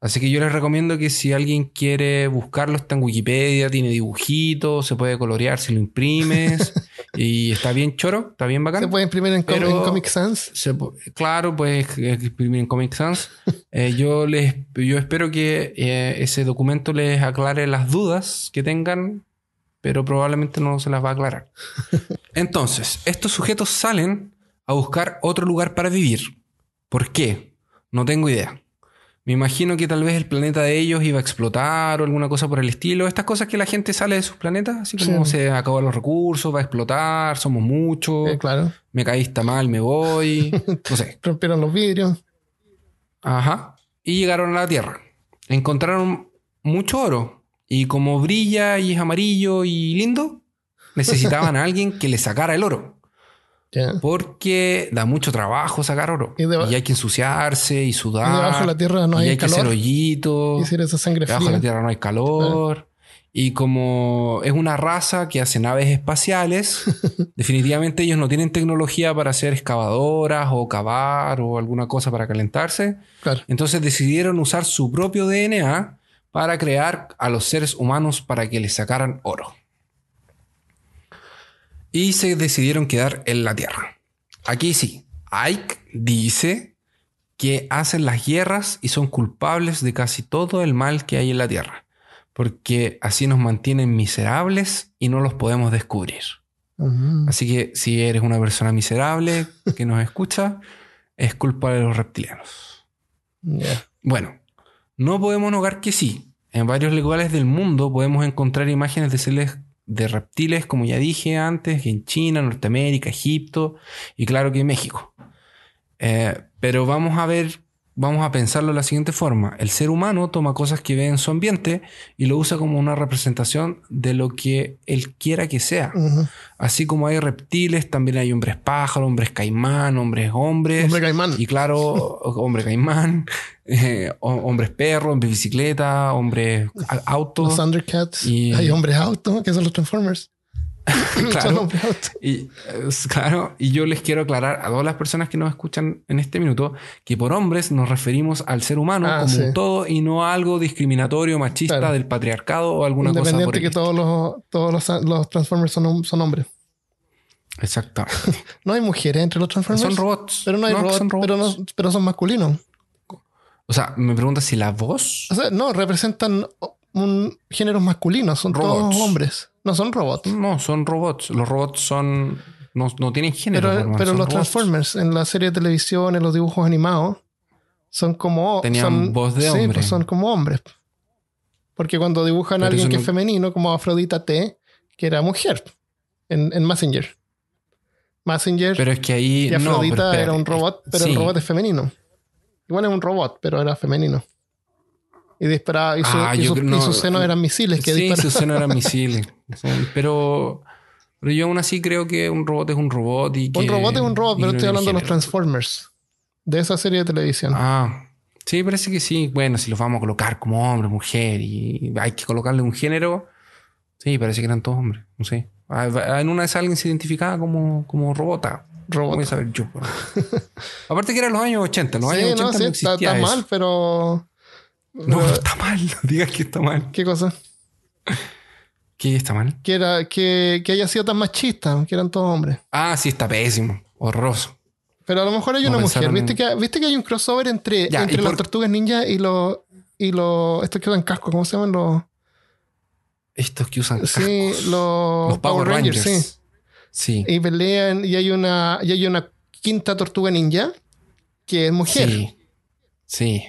Así que yo les recomiendo que si alguien quiere buscarlo, está en Wikipedia, tiene dibujitos, se puede colorear si lo imprimes. *laughs* y está bien choro, está bien bacán. Se puede imprimir en, com- Pero- en Comic Sans. Se claro, eh, imprimir en Comic Sans. Eh, yo, les, yo espero que eh, ese documento les aclare las dudas que tengan, pero probablemente no se las va a aclarar. *laughs* Entonces, estos sujetos salen a buscar otro lugar para vivir. ¿Por qué? No tengo idea. Me imagino que tal vez el planeta de ellos iba a explotar o alguna cosa por el estilo. Estas cosas que la gente sale de sus planetas, así como Sí. se acaban los recursos, va a explotar, somos muchos Eh, claro. me caíste mal, me voy. No sé. *laughs* Rompieron los vidrios. Ajá. Y llegaron a la Tierra. Encontraron mucho oro. Y como brilla y es amarillo y lindo, necesitaban a *laughs* alguien que le sacara el oro. Porque da mucho trabajo sacar oro. Y hay que ensuciarse y sudar. Y debajo de la tierra no y hay hay que hacer calor. hoyitos. Y hacer esa sangre Debajo de la fría. Tierra no hay calor. Y como es una raza que hace naves espaciales, *laughs* definitivamente ellos no tienen tecnología para hacer excavadoras o cavar o alguna cosa para calentarse. Claro. Entonces decidieron usar su propio DNA para crear a los seres humanos para que les sacaran oro. Y se decidieron quedar en la Tierra. Aquí sí, Ike dice que hacen las guerras y son culpables de casi todo el mal que hay en la Tierra. Porque así nos mantienen miserables y no los podemos descubrir. Así que si eres una persona miserable que nos escucha, es culpa de los reptilianos. Bueno, no podemos negar que sí. En varios lugares del mundo podemos encontrar imágenes de seres de reptiles, como ya dije antes, en China, Norteamérica, Egipto y claro que en México. Eh, pero vamos a ver, vamos a pensarlo de la siguiente forma. El ser humano toma cosas que ve en su ambiente y lo usa como una representación de lo que él quiera que sea. Así como hay reptiles, también hay hombres pájaro, hombres caimán, hombres hombres. Hombre caimán. Y claro, *laughs* hombre caimán, *laughs* eh, ho- hombres perro, hombres bicicleta, hombres a- auto. Los Thundercats. Y- Hay hombres auto, que son los Transformers. *laughs* Claro. Y, claro, y yo les quiero aclarar a todas las personas que nos escuchan en este minuto que por hombres nos referimos al ser humano Ah, como sí. un todo y no a algo discriminatorio, machista Claro. del patriarcado o alguna cosa Independiente que todos los, todos los, los Transformers son, son hombres. Exacto. *laughs* No hay mujeres entre los Transformers. Son robots. Pero no hay robots, son pero, no, pero son masculinos. O sea, me pregunta si la voz O sea, no, representan un géneros masculinos. Son Robots. todos hombres. No son robots. No, son robots. Los robots son. No, no tienen género. Pero, los robots. Transformers en la serie de televisión, en los dibujos animados, son como. Tenían son, voz de sí, hombre. pues son como hombres. Porque cuando dibujan a alguien que no- es femenino, como Afrodita T, que era mujer en, en Messenger. Messenger Pero es que ahí. y no, pero Afrodita era un robot, pero Sí. el robot es femenino. Igual es un robot, pero era femenino. Y disparaba, y, su- Ah, y no. y sus senos eran misiles que Sí, disparaban. sus senos eran misiles. *laughs* Pero, pero yo aún así creo que un robot es un robot. Y que, Un robot es un robot, pero no estoy hablando de los. Transformers. De esa serie de televisión. Ah, sí, parece que sí. Bueno, si los vamos a colocar como hombre, mujer y hay que colocarle un género. Sí, parece que eran todos hombres. No sé. Ah, En una esas alguien se identificaba como, como robota. Robot. Voy a saber yo. *laughs* Aparte que eran los años 80. Los sí, años 80 no, no, sí, está, existía está eso. mal, pero. No, *laughs* está mal. No digas que está mal. ¿Qué cosa? ¿Qué está mal? Que, era, que, que haya sido tan machista, que eran todos hombres. Ah, sí, está pésimo. Horroroso. Pero a lo mejor hay No una mujer. ¿Viste, en- que, ¿Viste que hay un crossover entre, Ya, entre ¿y las por- tortugas ninja y los. Y los. Estos que usan casco, ¿cómo se llaman? Los. Estos que usan Sí, cascos. los, los Power Rangers. sí. Sí. Y pelean y hay una. Y hay una quinta tortuga ninja que es mujer. Sí. Sí.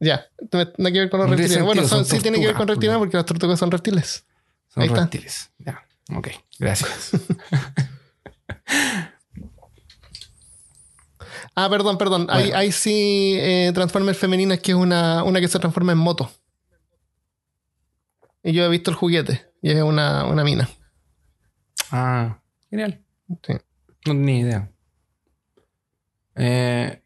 Ya, no tiene que ver con los reptiles. Bueno, sentido, son- son sí tiene que ver con reptiles porque las tortugas son reptiles. Son Ahí está. reptiles. Ya. Ok. Gracias. *laughs* Ah, perdón, perdón. Hay, Bueno. hay sí eh, Transformers femeninas que es una, una que se transforma en moto. Y yo he visto el juguete. Y es una, una mina. ah, genial. Sí. No tenía idea. Eh,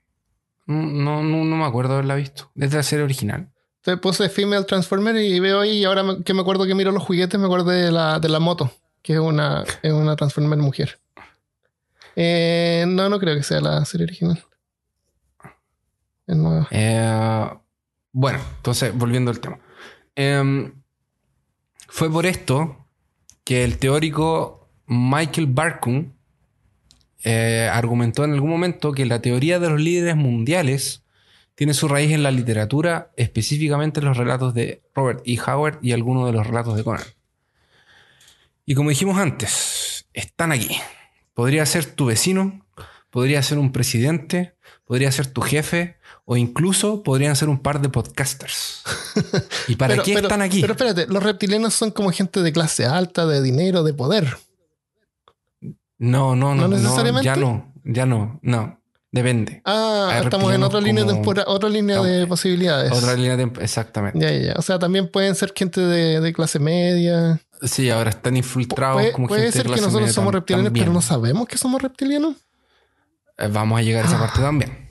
no, no, no me acuerdo haberla visto. Es de la serie original. Entonces puse Female Transformer y veo ahí. Y ahora que me acuerdo que miro los juguetes, me acuerdo de la, de la moto. Que es una, es una Transformer mujer. Eh, no, no creo que sea la serie original. Nueva. Eh, bueno, entonces, volviendo al tema. Em, fue por esto que el teórico Michael Barkun eh, argumentó en algún momento que la teoría de los líderes mundiales tiene su raíz en la literatura, específicamente en los relatos de Robert E. Howard y algunos de los relatos de Conan. Y como dijimos antes, están aquí. Podría ser tu vecino, podría ser un presidente, podría ser tu jefe o incluso podrían ser un par de podcasters. *laughs* ¿Y para Pero- qué pero- están aquí? Pero espérate, los reptilianos son como gente de clase alta, de dinero, de poder. no, no, no, ¿No ya no, ya no, no, depende. Ah, estamos en otra línea, tempora- otra línea de posibilidades. Otra línea de exactamente. Ya, ya. O sea, también pueden ser gente de, de clase media. Sí, ahora están infiltrados Puede, como puede gente de ser que nosotros somos reptilianos, pero no sabemos que somos reptilianos. Eh, Vamos a llegar a esa parte también.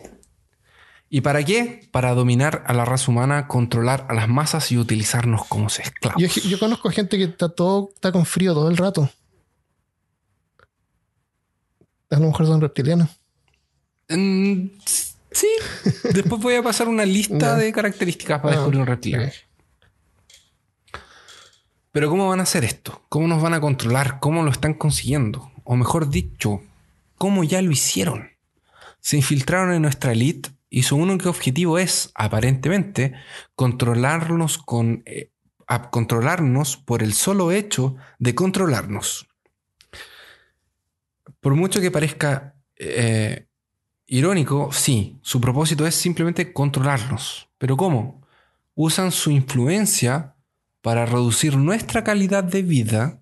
¿Y para qué? Para dominar a la raza humana, controlar a las masas y utilizarnos como esclavos. Yo, yo conozco gente que está todo, está con frío todo el rato. A lo mejor son reptilianos. Mm, sí. Después voy a pasar una lista *laughs* de características para Ah, descubrir un reptiliano. ok. Pero ¿cómo van a hacer esto? ¿Cómo nos van a controlar? ¿Cómo lo están consiguiendo? O mejor dicho, ¿cómo ya lo hicieron? Se infiltraron en nuestra elite y su único objetivo es, aparentemente, controlarnos con... eh, a controlarnos por el solo hecho de controlarnos. Por mucho que parezca eh, irónico, sí, su propósito es simplemente controlarnos. ¿Pero cómo? Usan su influencia para reducir nuestra calidad de vida,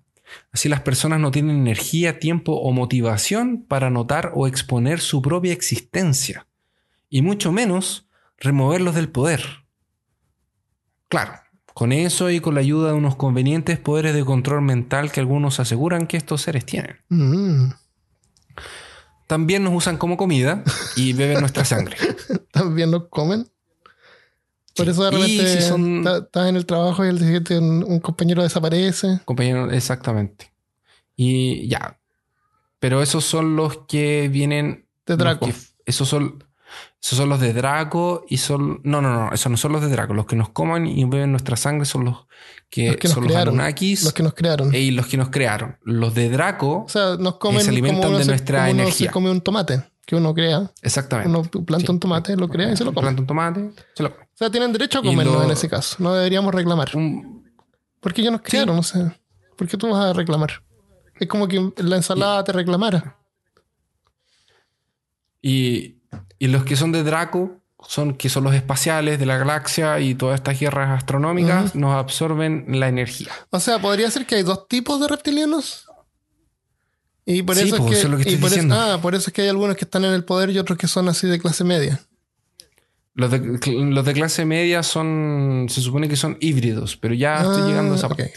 así las personas no tienen energía, tiempo o motivación para notar o exponer su propia existencia, y mucho menos removerlos del poder. Claro, con eso y con la ayuda de unos convenientes poderes de control mental que algunos aseguran que estos seres tienen. Mm. También nos usan como comida y *laughs* beben nuestra sangre. También nos comen. Por eso de repente si son- está- estás en el trabajo y el siguiente un, un compañero desaparece. Compañero, exactamente. Y ya. Pero esos son los que vienen. De Draco. que- esos son. Esos son los de Draco y son. No, no, no. Esos no son los de Draco. Los que nos coman y beben nuestra sangre son los que, Los que nos son los crearon, Anunnakis Los que nos crearon. y los que nos crearon. Los de Draco. O sea, nos comen se alimentan como uno de se- nuestra como uno energía. se come un tomate que uno crea. exactamente. Uno planta Sí. un tomate, lo crea y se lo come. Planta un tomate. Se lo come. O sea, tienen derecho a comerlo lo- en ese caso. No deberíamos reclamar. Un- Porque ellos nos crearon, no sé. ¿Por qué tú vas a reclamar? Es como que la ensalada te reclamara. y, y los que son de Draco son, que son los espaciales de la galaxia y todas estas guerras astronómicas, nos absorben la energía. O sea, podría ser que hay dos tipos de reptilianos. Y por Sí, eso pues, es que, eso es lo que y estoy por eso- diciendo. ah, por eso es que hay algunos que están en el poder y otros que son así de clase media. Los de, los de clase media son, se supone que son híbridos, pero ya estoy Ah, llegando a esa ok. parte.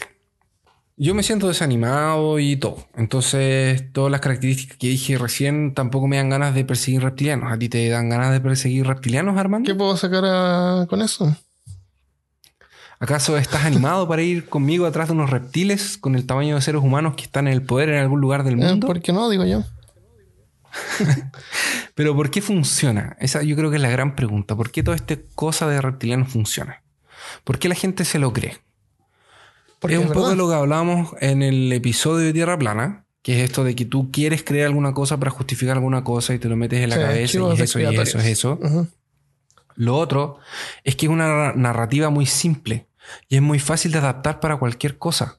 Yo me siento desanimado y todo. Entonces, todas las características que dije recién tampoco me dan ganas de perseguir reptilianos. ¿A ti te dan ganas de perseguir reptilianos, Armando? ¿Qué puedo sacar a- con eso? ¿Acaso estás animado para ir conmigo atrás de unos reptiles con el tamaño de seres humanos que están en el poder en algún lugar del Eh, mundo? ¿Por qué no? Digo yo. *laughs* Pero ¿por qué funciona? Esa yo creo que es la gran pregunta. ¿Por qué toda esta cosa de reptilianos funciona? ¿Por qué la gente se lo cree? Porque es un es poco lo que hablábamos en el episodio de Tierra Plana, que es esto de que tú quieres creer alguna cosa para justificar alguna cosa y te lo metes en la Sí, cabeza y es eso, y es eso, es eso. Lo otro es que es una narra- narrativa muy simple y es muy fácil de adaptar para cualquier cosa.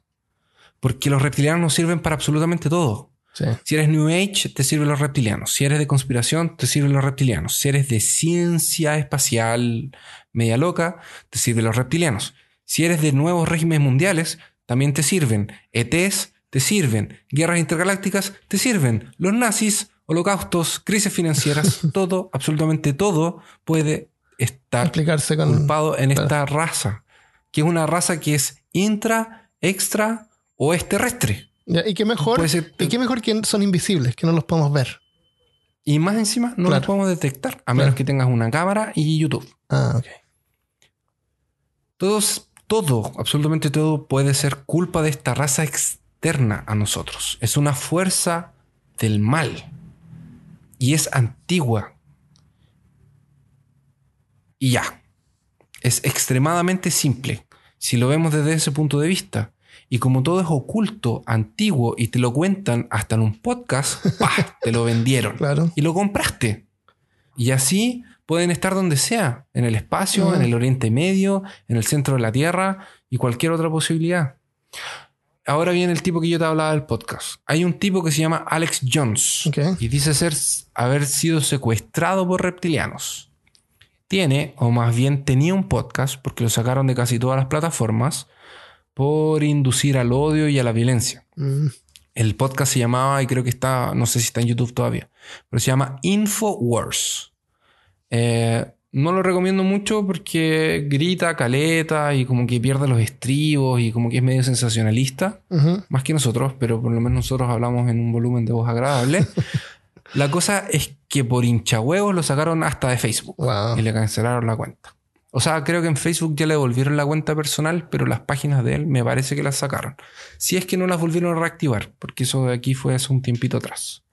Porque los reptilianos nos sirven para absolutamente todo. Sí. Si eres New Age, te sirven los reptilianos. Si eres de conspiración, te sirven los reptilianos. Si eres de ciencia espacial media loca, te sirven los reptilianos. Si eres de nuevos regímenes mundiales, también te sirven. ETs, te sirven. Guerras intergalácticas, te sirven. Los nazis, holocaustos, crisis financieras, *laughs* todo, absolutamente todo puede estar Explicarse con. culpado en claro. esta raza. Que es una raza que es intra, extra o es terrestre. Ya, y qué mejor. Puede ser- y qué mejor que son invisibles, que no los podemos ver. Y más encima no Claro. lo podemos detectar, a menos Claro. que tengas una cámara y YouTube. Ah, ok. Todos, todo, absolutamente todo puede ser culpa de esta raza externa a nosotros. Es una fuerza del mal. Y es antigua. Y ya. Es extremadamente simple. Si lo vemos desde ese punto de vista. Y como todo es oculto, antiguo y te lo cuentan hasta en un podcast, *laughs* ¡pah! te lo vendieron. Claro. y lo compraste. Y así pueden estar donde sea, en el espacio, en el Oriente Medio, en el centro de la Tierra y cualquier otra posibilidad. Ahora viene el tipo que yo te hablaba del podcast. Hay un tipo que se llama Alex Jones y dice ser, haber sido secuestrado por reptilianos. Tiene, o más bien tenía un podcast, porque lo sacaron de casi todas las plataformas, por inducir al odio y a la violencia. Mm, El podcast se llamaba, y creo que está, no sé si está en YouTube todavía, pero se llama Infowars. Eh, no lo recomiendo mucho porque grita, caleta y como que pierde los estribos y como que es medio sensacionalista, más que nosotros, pero por lo menos nosotros hablamos en un volumen de voz agradable. *laughs* la cosa es que por hinchahuevos lo sacaron hasta de Facebook Wow. y le cancelaron la cuenta. O sea, creo que en Facebook ya le devolvieron la cuenta personal, pero las páginas de él me parece que las sacaron. Si es que no las volvieron a reactivar, porque eso de aquí fue hace un tiempito atrás.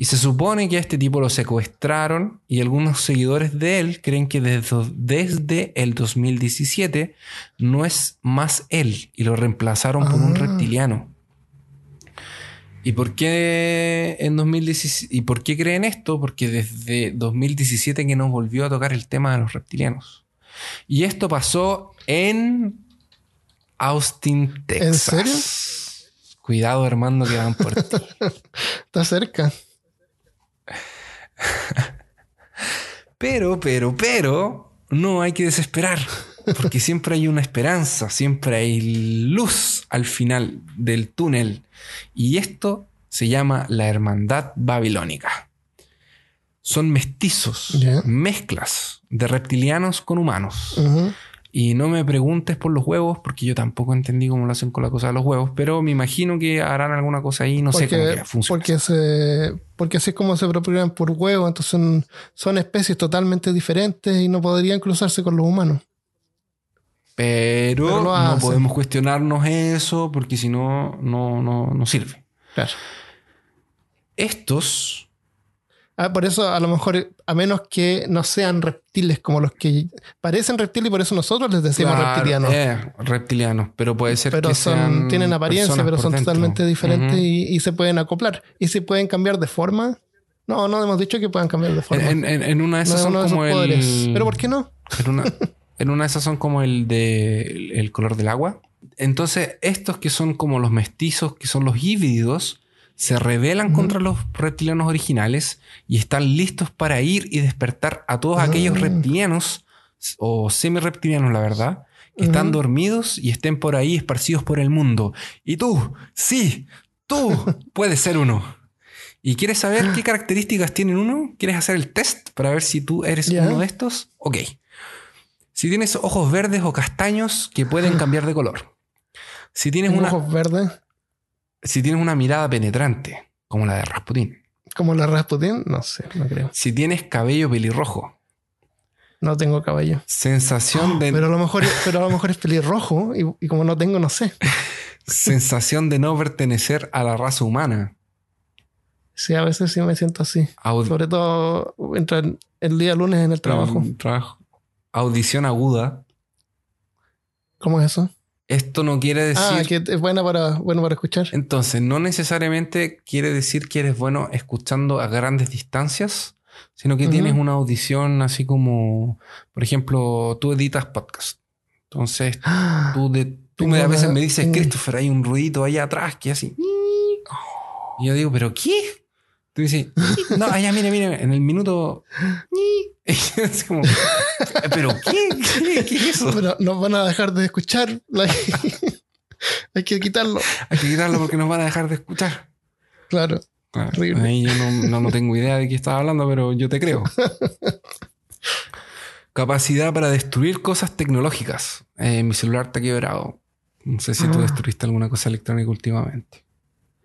Y se supone que a este tipo lo secuestraron y algunos seguidores de él creen que desde, desde el 2017 no es más él y lo reemplazaron por un Ah. reptiliano. ¿Y por qué en 2017? ¿Y por qué creen esto? Porque desde 2017 que nos volvió a tocar el tema de los reptilianos. Y esto pasó en Austin, Texas. serio? Cuidado, hermano, que van por ti. *laughs* Está cerca. *laughs* Pero, pero, pero, no hay que desesperar. Porque siempre hay una esperanza, siempre hay luz al final del túnel. Y esto se llama la Hermandad Babilónica. Son mestizos, mezclas de reptilianos con humanos. Y no me preguntes por los huevos, porque yo tampoco entendí cómo lo hacen con la cosa de los huevos, pero me imagino que harán alguna cosa ahí, no sé cómo que funciona. porque, se, porque así es como se propagan por huevo, entonces son, son especies totalmente diferentes y no podrían cruzarse con los humanos. Pero, no hacen. podemos cuestionarnos eso porque si no, no, no, no sirve. Claro. Estos, Ah, por eso, a lo mejor, a menos que no sean reptiles como los que parecen reptiles y por eso nosotros les decimos claro, reptilianos. eh, reptilianos, pero puede ser pero que son, sean tienen apariencia, pero son dentro. totalmente diferentes y, y se pueden acoplar. Y si pueden cambiar de forma. No, no hemos dicho que puedan cambiar de forma. En, en- en una de esas es son de como poderes. el. Pero ¿por qué no? En una, *laughs* en una de esas son como el de el, el color del agua. Entonces, estos que son como los mestizos, que son los híbridos, se rebelan contra los reptilianos originales y están listos para ir y despertar a todos aquellos Ah. reptilianos o semi-reptilianos, la verdad, que están dormidos y estén por ahí esparcidos por el mundo. Y tú, sí, tú *laughs* puedes ser uno. ¿Y quieres saber qué *gasps* características tienen uno? ¿Quieres hacer el test para ver si tú eres uno de estos? Ok. Si tienes ojos verdes o castaños que pueden *gasps* cambiar de color. Si tienes, una, ojos verdes, si tienes una mirada penetrante, como la de Rasputín. como la Rasputin, no sé, no creo. Si tienes cabello pelirrojo. No tengo cabello. Sensación de, Pero a lo mejor, pero a lo mejor es pelirrojo y, y como no tengo, no sé. *laughs* sensación de no pertenecer a la raza humana. Sí, a veces sí me siento así. Aud- Sobre todo entra el día lunes en el trabajo. Trabajo. Audición aguda. ¿Cómo es eso? Esto no quiere decir. Ah, que es buena para, bueno para escuchar. Entonces, no necesariamente quiere decir que eres bueno escuchando a grandes distancias, sino que tienes una audición así como, por ejemplo, tú editas podcast. Entonces, *gasps* tú, de, tú me, a veces me dices, Christopher, hay un ruidito allá atrás que así. *laughs* Y yo digo, ¿pero qué? Tú dices, no, allá, mire, mire, en el minuto. *laughs* Como, ¿pero qué? ¿Qué, qué es eso? Pero nos van a dejar de escuchar. *laughs* Hay que quitarlo. Hay que quitarlo porque nos van a dejar de escuchar. Claro. Claro, Horrible. Ahí yo no, no, no tengo idea de qué estás hablando, pero yo te creo. *laughs* Capacidad para destruir cosas tecnológicas. Eh, mi celular está quebrado. No sé si tú Ah. destruiste alguna cosa electrónica últimamente.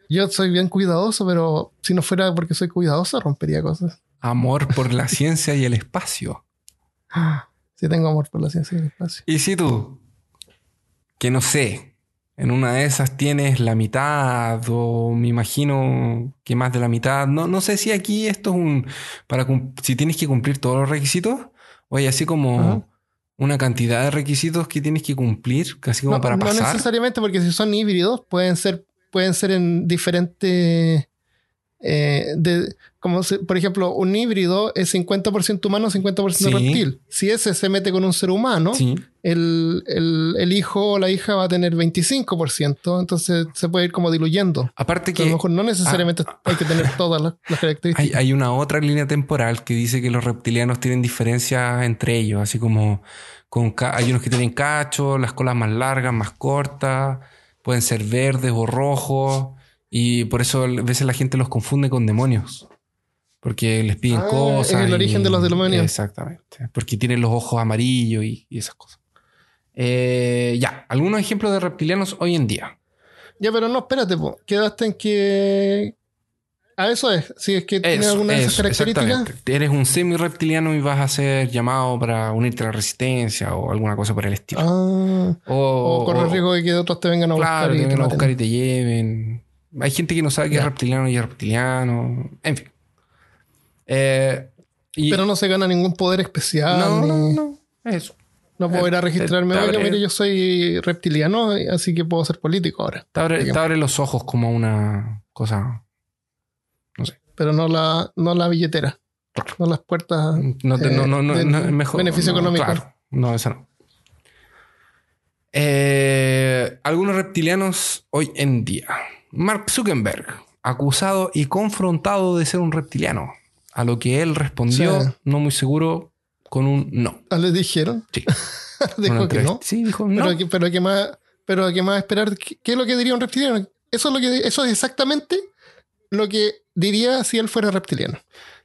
Yo soy bien cuidadoso, pero si no fuera porque soy cuidadoso, rompería cosas. Amor por la ciencia y el espacio. *gasps* Sí tengo amor por la ciencia y el espacio. Y si tú, que no sé, en una de esas tienes la mitad o me imagino que más de la mitad, no, no sé si aquí esto es un, para si tienes que cumplir todos los requisitos o hay así como Ajá. una cantidad de requisitos que tienes que cumplir, casi como no, para no pasar. necesariamente porque si son híbridos pueden ser, pueden ser en diferentes... eh, de, como se- por ejemplo, un híbrido es 50% humano, 50% Sí. reptil. Si ese se mete con un ser humano, Sí. el, el- el hijo o la hija va a tener 25%, entonces se puede ir como diluyendo. Aparte a lo que mejor no necesariamente hay que tener todas las, las características. hay, hay una otra línea temporal que dice que los reptilianos tienen diferencias entre ellos, así como con hay unos que tienen cacho, las colas más largas, más cortas, pueden ser verdes o rojos, y por eso a veces la gente los confunde con demonios. Porque les piden Ah, cosas. es el y- origen de los demonios. Exactamente. Porque tienen los ojos amarillos y, y esas cosas. Eh, ya, algunos ejemplos de reptilianos hoy en día. Ya, pero no, espérate, po. quedaste en que... A eso es, si es que tiene alguna de esas características. Eres un semi-reptiliano y vas a ser llamado para unirte a la resistencia o alguna cosa por el estilo. Ah, o, o correr o- riesgo de que otros te vengan a Claro, buscar. y te vengan a buscar y te lleven. Hay gente que no sabe que es reptiliano y es reptiliano. En fin. Eh, y- Pero no se gana ningún poder especial. no, ni- no, no, no. Eso. puedo ir a registrarme. te Oiga, mire, yo soy reptiliano, así que puedo ser político ahora. Te abre, te abre los ojos como una cosa. Pero no la, no la billetera. Claro. No las puertas. No, te- no, no, no, de no, es mejor. beneficio económico. Claro. No, eso no. Eh, algunos reptilianos hoy en día. Mark Zuckerberg, acusado y confrontado de ser un reptiliano. A lo que él respondió, Sí. no muy seguro, con un no. Ah, ¿Le dijeron? Sí. *laughs* Dijo que no. Sí, dijo no. Pero, que, pero que más, pero que más esperar. ¿Qué, qué es lo que diría un reptiliano? Eso es lo que eso es exactamente lo que diría si él fuera reptiliano.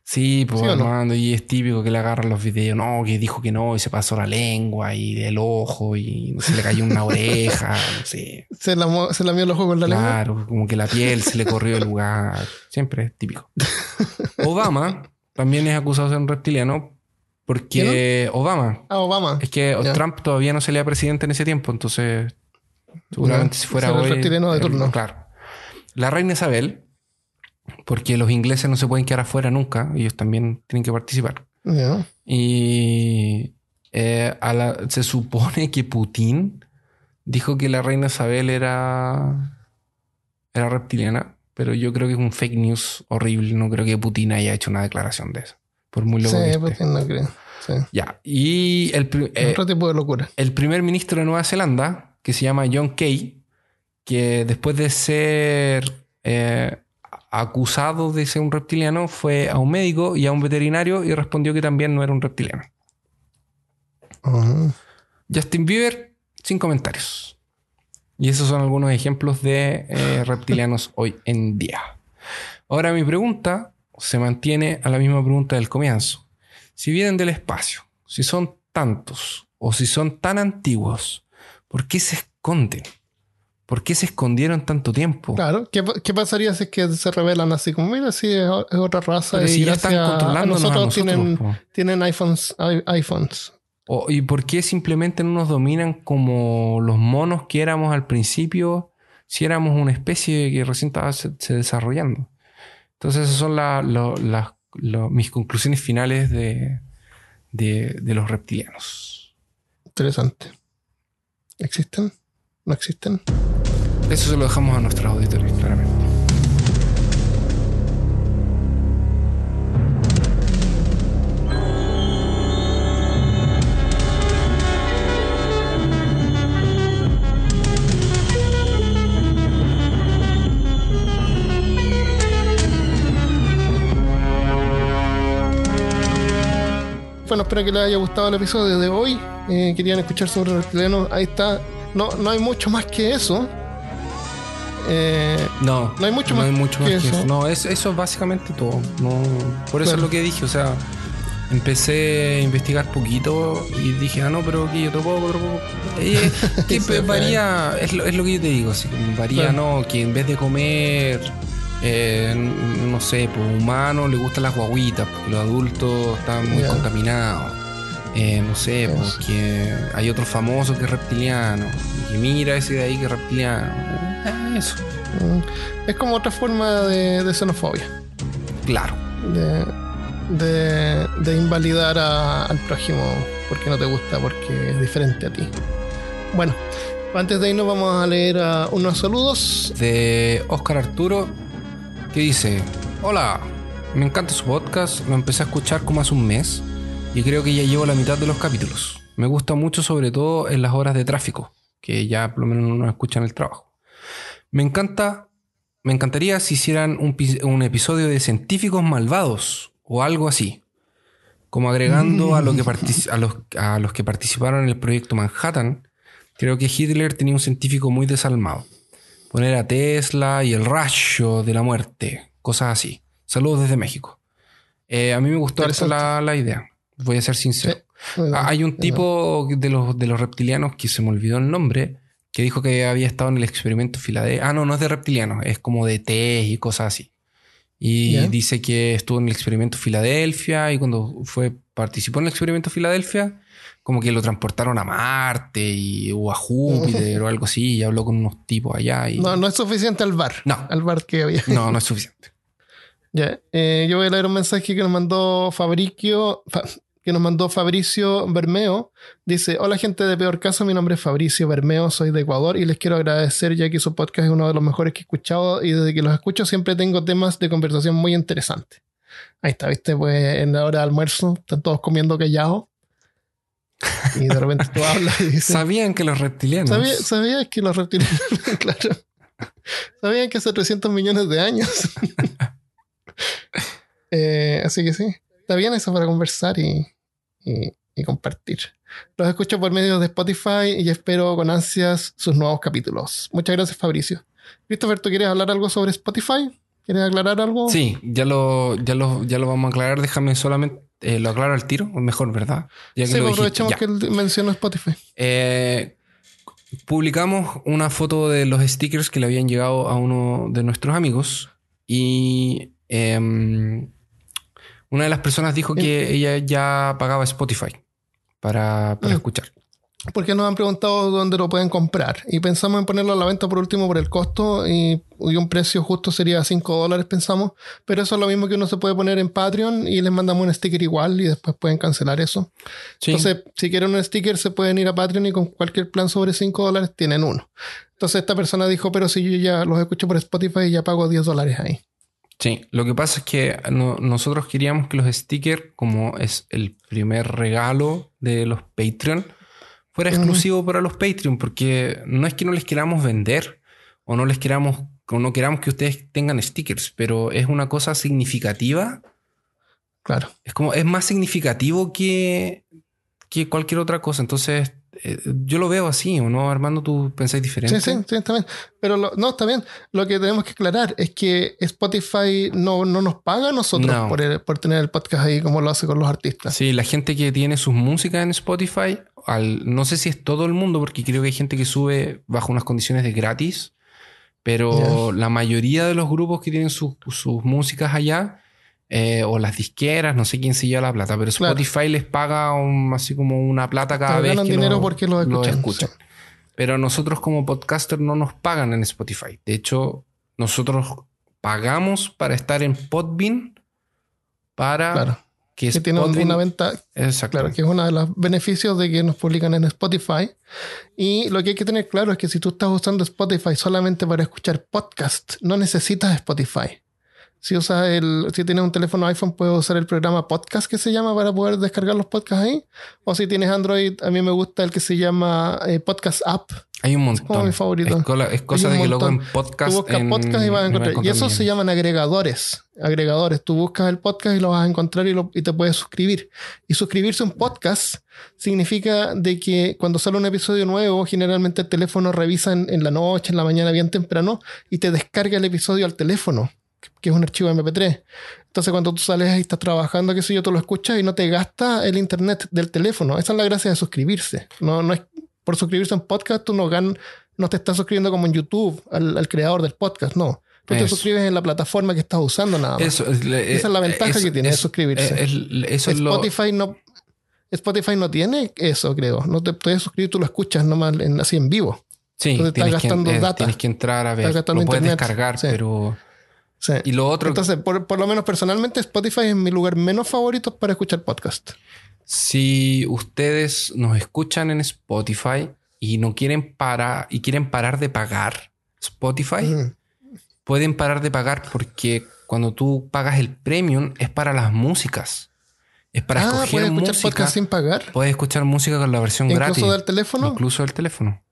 Sí, pues ¿Sí no? Y es típico que le agarran los videos, no, que dijo que no, y se pasó la lengua y el ojo, y se le cayó una oreja, *laughs* no sé. Se, la, se lamió los ojos con la lengua. Claro, como que la piel se le corrió del lugar. Siempre es típico. Obama también es acusado de ser un reptiliano porque Obama. Ah, Obama. Es que. Trump todavía no salía presidente en ese tiempo, entonces seguramente si fuera será el hoy. reptiliano de eh, turno. Claro. La reina Isabel, porque los ingleses no se pueden quedar afuera nunca, ellos también tienen que participar. Y eh, a la- se supone que Putin dijo que la reina Isabel era, era reptiliana, pero yo creo que es un fake news horrible. No creo que Putin haya hecho una declaración de eso. Por muy loco Sí, que esté. porque no creo. Sí. Ya. Y el, eh, Otro tipo de locura. el primer ministro de Nueva Zelanda, que se llama John Key, que después de ser eh, acusado de ser un reptiliano fue a un médico y a un veterinario y respondió que también no era un reptiliano. Justin Bieber, sin comentarios. Y esos son algunos ejemplos de eh, reptilianos *laughs* hoy en día. Ahora mi pregunta se mantiene a la misma pregunta del comienzo. Si vienen del espacio, si son tantos o si son tan antiguos, ¿por qué se esconden? ¿Por qué se escondieron tanto tiempo? Claro, ¿Qué, qué pasaría si es que se revelan así como, mira, sí, es, otra raza Pero y si ya están a a nosotros, tienen, po. tienen iPhones, iPhones. O- ¿Y por qué simplemente no nos dominan como los monos que éramos al principio si éramos una especie que recién estaba se, se desarrollando? Entonces esas son la- mis conclusiones finales de, de- de los reptilianos. Interesante. ¿Existen? ¿No existen? Eso se lo dejamos a nuestros auditores, claramente. Bueno, espero que les haya gustado el episodio de hoy. Eh, querían escuchar sobre reptilianos. Ahí está. No, no hay mucho más que eso. Eh, No, No hay mucho no más hay mucho más que que eso. eso. No, es, eso es básicamente todo. No, por eso Claro. es lo que dije. O sea, empecé a investigar poquito y dije, ah, no, pero aquí otro poco, otro poco. Eh, *laughs* que Eso varía, es lo, es lo que yo te digo. Así varía, Claro. ¿no? Que en vez de comer, eh, no sé, pues humano le gustan las guaguitas, porque los adultos están muy contaminados. Eh, no sé, Eso. pues que hay otro famoso que es reptiliano. Y que mira ese de ahí que es reptiliano. Eh, Eso. mm, es como otra forma de, de xenofobia. Claro. De, de, de invalidar a- al prójimo porque no te gusta, porque es diferente a ti. Bueno, antes de irnos vamos a leer unos saludos. de Oscar Arturo que dice, hola, me encanta su podcast, lo empecé a escuchar como hace un mes y creo que ya llevo la mitad de los capítulos. Me gusta mucho sobre todo en las horas de tráfico, que ya por lo menos no escuchan el trabajo. Me encanta, me encantaría si hicieran un, pi- un episodio de científicos malvados o algo así. Como agregando a, lo que partici- a, los, a los que participaron en el proyecto Manhattan, creo que Hitler tenía un científico muy desalmado poner a Tesla y el rayo de la muerte, cosas así. Saludos desde México. Eh, a mí me gustó la, la idea, voy a ser sincero. Hay un tipo de los, de los reptilianos que se me olvidó el nombre, que dijo que había estado en el experimento Filadelfia. Ah, no, no es de reptilianos, es como de test y cosas así. Y dice que estuvo en el experimento Filadelfia y cuando fue participó en el experimento Filadelfia, como que lo transportaron a Marte y, o a Júpiter *laughs* o algo así, y habló con unos tipos allá. Y... No, no es suficiente al bar. No. Al bar que había. no, no es suficiente. *laughs* Ya, eh, yo voy a leer un mensaje que nos mandó Fabricio, Fa- que nos mandó Fabricio Bermeo. Dice, hola gente de Peor Caso, mi nombre es Fabricio Bermeo, soy de Ecuador y les quiero agradecer ya que su podcast es uno de los mejores que he escuchado y desde que los escucho siempre tengo temas de conversación muy interesantes. Ahí está, viste, pues en la hora de almuerzo están todos comiendo callados y de repente tú *laughs* hablas y dices... ¿Sabían que los reptilianos... ¿Sabía- ¿Sabías que los reptilianos, *laughs* claro, sabían que hace 300 millones de años? *laughs* Eh, así que sí, está bien eso para conversar y, y- y compartir. Los escucho por medio de Spotify y espero con ansias sus nuevos capítulos. Muchas gracias, Fabricio. Christopher, ¿tú quieres hablar algo sobre Spotify? ¿Quieres aclarar algo? Sí, ya lo, ya lo, ya lo vamos a aclarar. Déjame solamente... eh, lo aclaro al tiro, mejor, ¿verdad? Ya que Sí, lo pues dijiste, ya. que mencionó Spotify. Eh, publicamos una foto de los stickers que le habían llegado a uno de nuestros amigos y em, una de las personas dijo que ella ya pagaba Spotify para, para Mm. escuchar. Porque nos han preguntado dónde lo pueden comprar. Y pensamos en ponerlo a la venta por último por el costo. Y, y un precio justo sería 5 dólares, pensamos. Pero eso es lo mismo que uno se puede poner en Patreon y les mandamos un sticker igual y después pueden cancelar eso. Sí. Entonces, si quieren un sticker, se pueden ir a Patreon y con cualquier plan sobre 5 dólares tienen uno. Entonces, esta persona dijo: Pero si yo ya los escucho por Spotify y ya pago 10 dólares ahí. Sí, lo que pasa es que no- nosotros queríamos que los stickers, como es el primer regalo de los Patreon, fuera exclusivo para los Patreon, porque no es que no les queramos vender o no les queramos no queramos que ustedes tengan stickers, pero es una cosa significativa. Claro. Es como, es más significativo que, que cualquier otra cosa. Entonces, eh, yo lo veo así, ¿o no? Armando, tú pensáis diferente. Sí, sí, sí, está bien. Pero lo- no, está bien. Lo que tenemos que aclarar es que Spotify no, no nos paga a nosotros No. por, el- por tener el podcast ahí como lo hace con los artistas. Sí, la gente que tiene sus músicas en Spotify, al, no sé si es todo el mundo, porque creo que hay gente que sube bajo unas condiciones de gratis, pero la mayoría de los grupos que tienen sus músicas allá, eh, o las disqueras, no sé quién se lleva la plata, pero Claro. Spotify les paga un- así como una plata cada vez ganan que dinero lo, porque lo lo escuchan, sí. Pero nosotros como podcaster no nos pagan en Spotify. De hecho, nosotros pagamos para estar en Podbean para Claro. que Que tiene una venta, Exacto. claro, que es uno de los beneficios de que nos publican en Spotify. Y lo que hay que tener claro es que si tú estás usando Spotify solamente para escuchar podcast, no necesitas Spotify. Si usas el, si tienes un teléfono iPhone, puedes usar el programa podcast que se llama para poder descargar los podcasts ahí. O si tienes Android, a mí me gusta el que se llama eh, Podcast App. Hay un montón. como mi favorito. Es, cola- es cosa de que luego en podcast. Tú buscas en- podcast y vas a encontrar. Y esos se llaman agregadores. Agregadores. Tú buscas el podcast y lo vas a encontrar y, lo- y te puedes suscribir. Y suscribirse a un podcast significa de que cuando sale un episodio nuevo, generalmente el teléfono revisa en, en la noche, en la mañana, bien temprano, y te descarga el episodio al teléfono, que es un archivo MP3. Entonces, cuando tú sales y estás trabajando, qué sé yo, tú lo escuchas y no te gasta el internet del teléfono. Esa es la gracia de suscribirse. No, no es por suscribirse a un podcast, tú no gan, no te estás suscribiendo como en YouTube al, al creador del podcast, no. Tú te suscribes en la plataforma que estás usando nada más. Eso, es, Esa es la ventaja que tiene de suscribirse. eso lo. Spotify no Spotify no tiene eso, creo. No te puedes suscribir, tú lo escuchas nomás en, así en vivo. Sí, entonces estás tienes que, gastando eh, data. tienes que entrar a ver. Estás gastando Lo puedes internet. descargar, Sí. pero. Sí. Y lo otro. Entonces, por, por lo menos personalmente, Spotify es mi lugar menos favorito para escuchar podcast. Si ustedes nos escuchan en Spotify y no quieren parar y quieren parar de pagar Spotify, Mm. pueden parar de pagar porque cuando tú pagas el premium es para las músicas. Es para ah, escoger puedes escuchar música. podcast sin pagar. Puedes escuchar música con la versión Incluso gratis. del teléfono. Incluso del teléfono.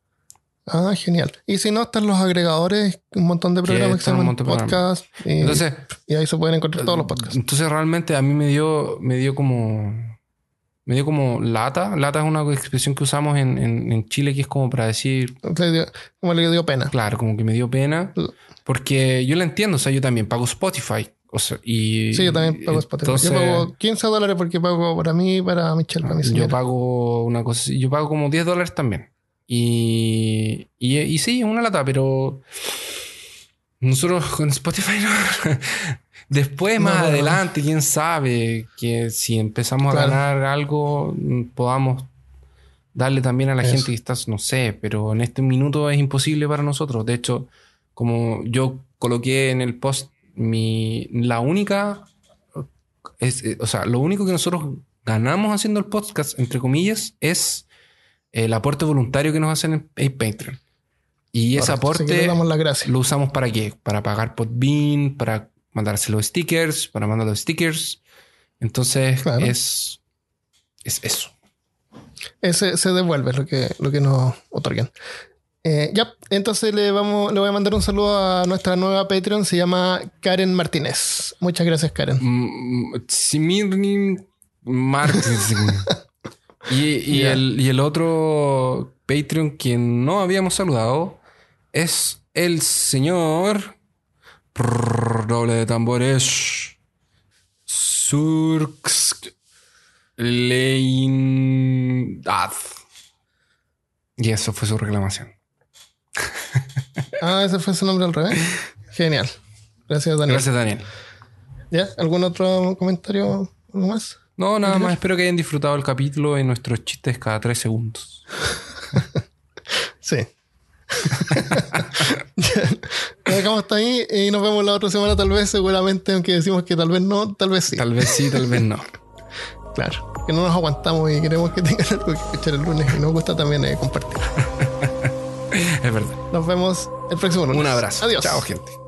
Ah, genial. Y si no, están los agregadores, un montón de programas que se llaman podcast. Y, Entonces, y ahí se pueden encontrar todos los podcasts. Entonces realmente a mí me dio, me dio como, me dio como lata. Lata es una expresión que usamos en, en- en Chile que es como para decir, dio- como le dio pena. claro, como que me dio pena. Porque yo la entiendo, o sea, yo también pago Spotify. O sea, y Sí, yo también pago Spotify. Entonces, yo pago 15 dólares porque pago para mí y para Michelle, para mi yo señora. pago una cosa, yo pago como 10 dólares también. Y, y, y sí, es una lata, pero nosotros con Spotify no. *laughs* Después, más No, no, no. adelante, quién sabe que si empezamos Claro. a ganar algo, mm, podamos darle también a la Eso. gente que está, no sé, pero en este minuto es imposible para nosotros. De hecho, como yo coloqué en el post, mi, la única, es, eh, o sea, lo único que nosotros ganamos haciendo el podcast, entre comillas, es el aporte voluntario que nos hacen en, en Patreon. Y ese Correcto. Que aporte gracias. lo usamos para qué? Para pagar Podbean, para mandarse los stickers, para mandar los stickers. Entonces Claro. es, es eso. Ese se devuelve lo que, lo que nos otorgan. Eh, ya, entonces le, vamos, le voy a mandar un saludo a nuestra nueva Patreon, se llama Karen Martínez. Muchas gracias, Karen. Mm, Simirnin Martins. *laughs* y, y Ya. el, y el otro Patreon que no habíamos saludado es el señor. Prrr, doble de tambores. Surx Leindad. Y eso fue su reclamación. Ah, ese fue su nombre al revés. Genial. Gracias, Daniel. Gracias, Daniel. ¿Ya? ¿Algún otro comentario? ¿Algo más? No, nada más. Espero que hayan disfrutado el capítulo y nuestros chistes cada tres segundos. *laughs* Sí. Dejamos hasta ahí y nos vemos la otra semana, tal vez, seguramente, aunque decimos que tal vez no, tal vez sí. Tal vez sí, tal vez no. *laughs* Claro. Que no nos aguantamos y queremos que tengan algo que escuchar el lunes y nos gusta también eh, compartir. *laughs* Es verdad. Nos vemos el próximo lunes. Un abrazo. Adiós. Chao, gente.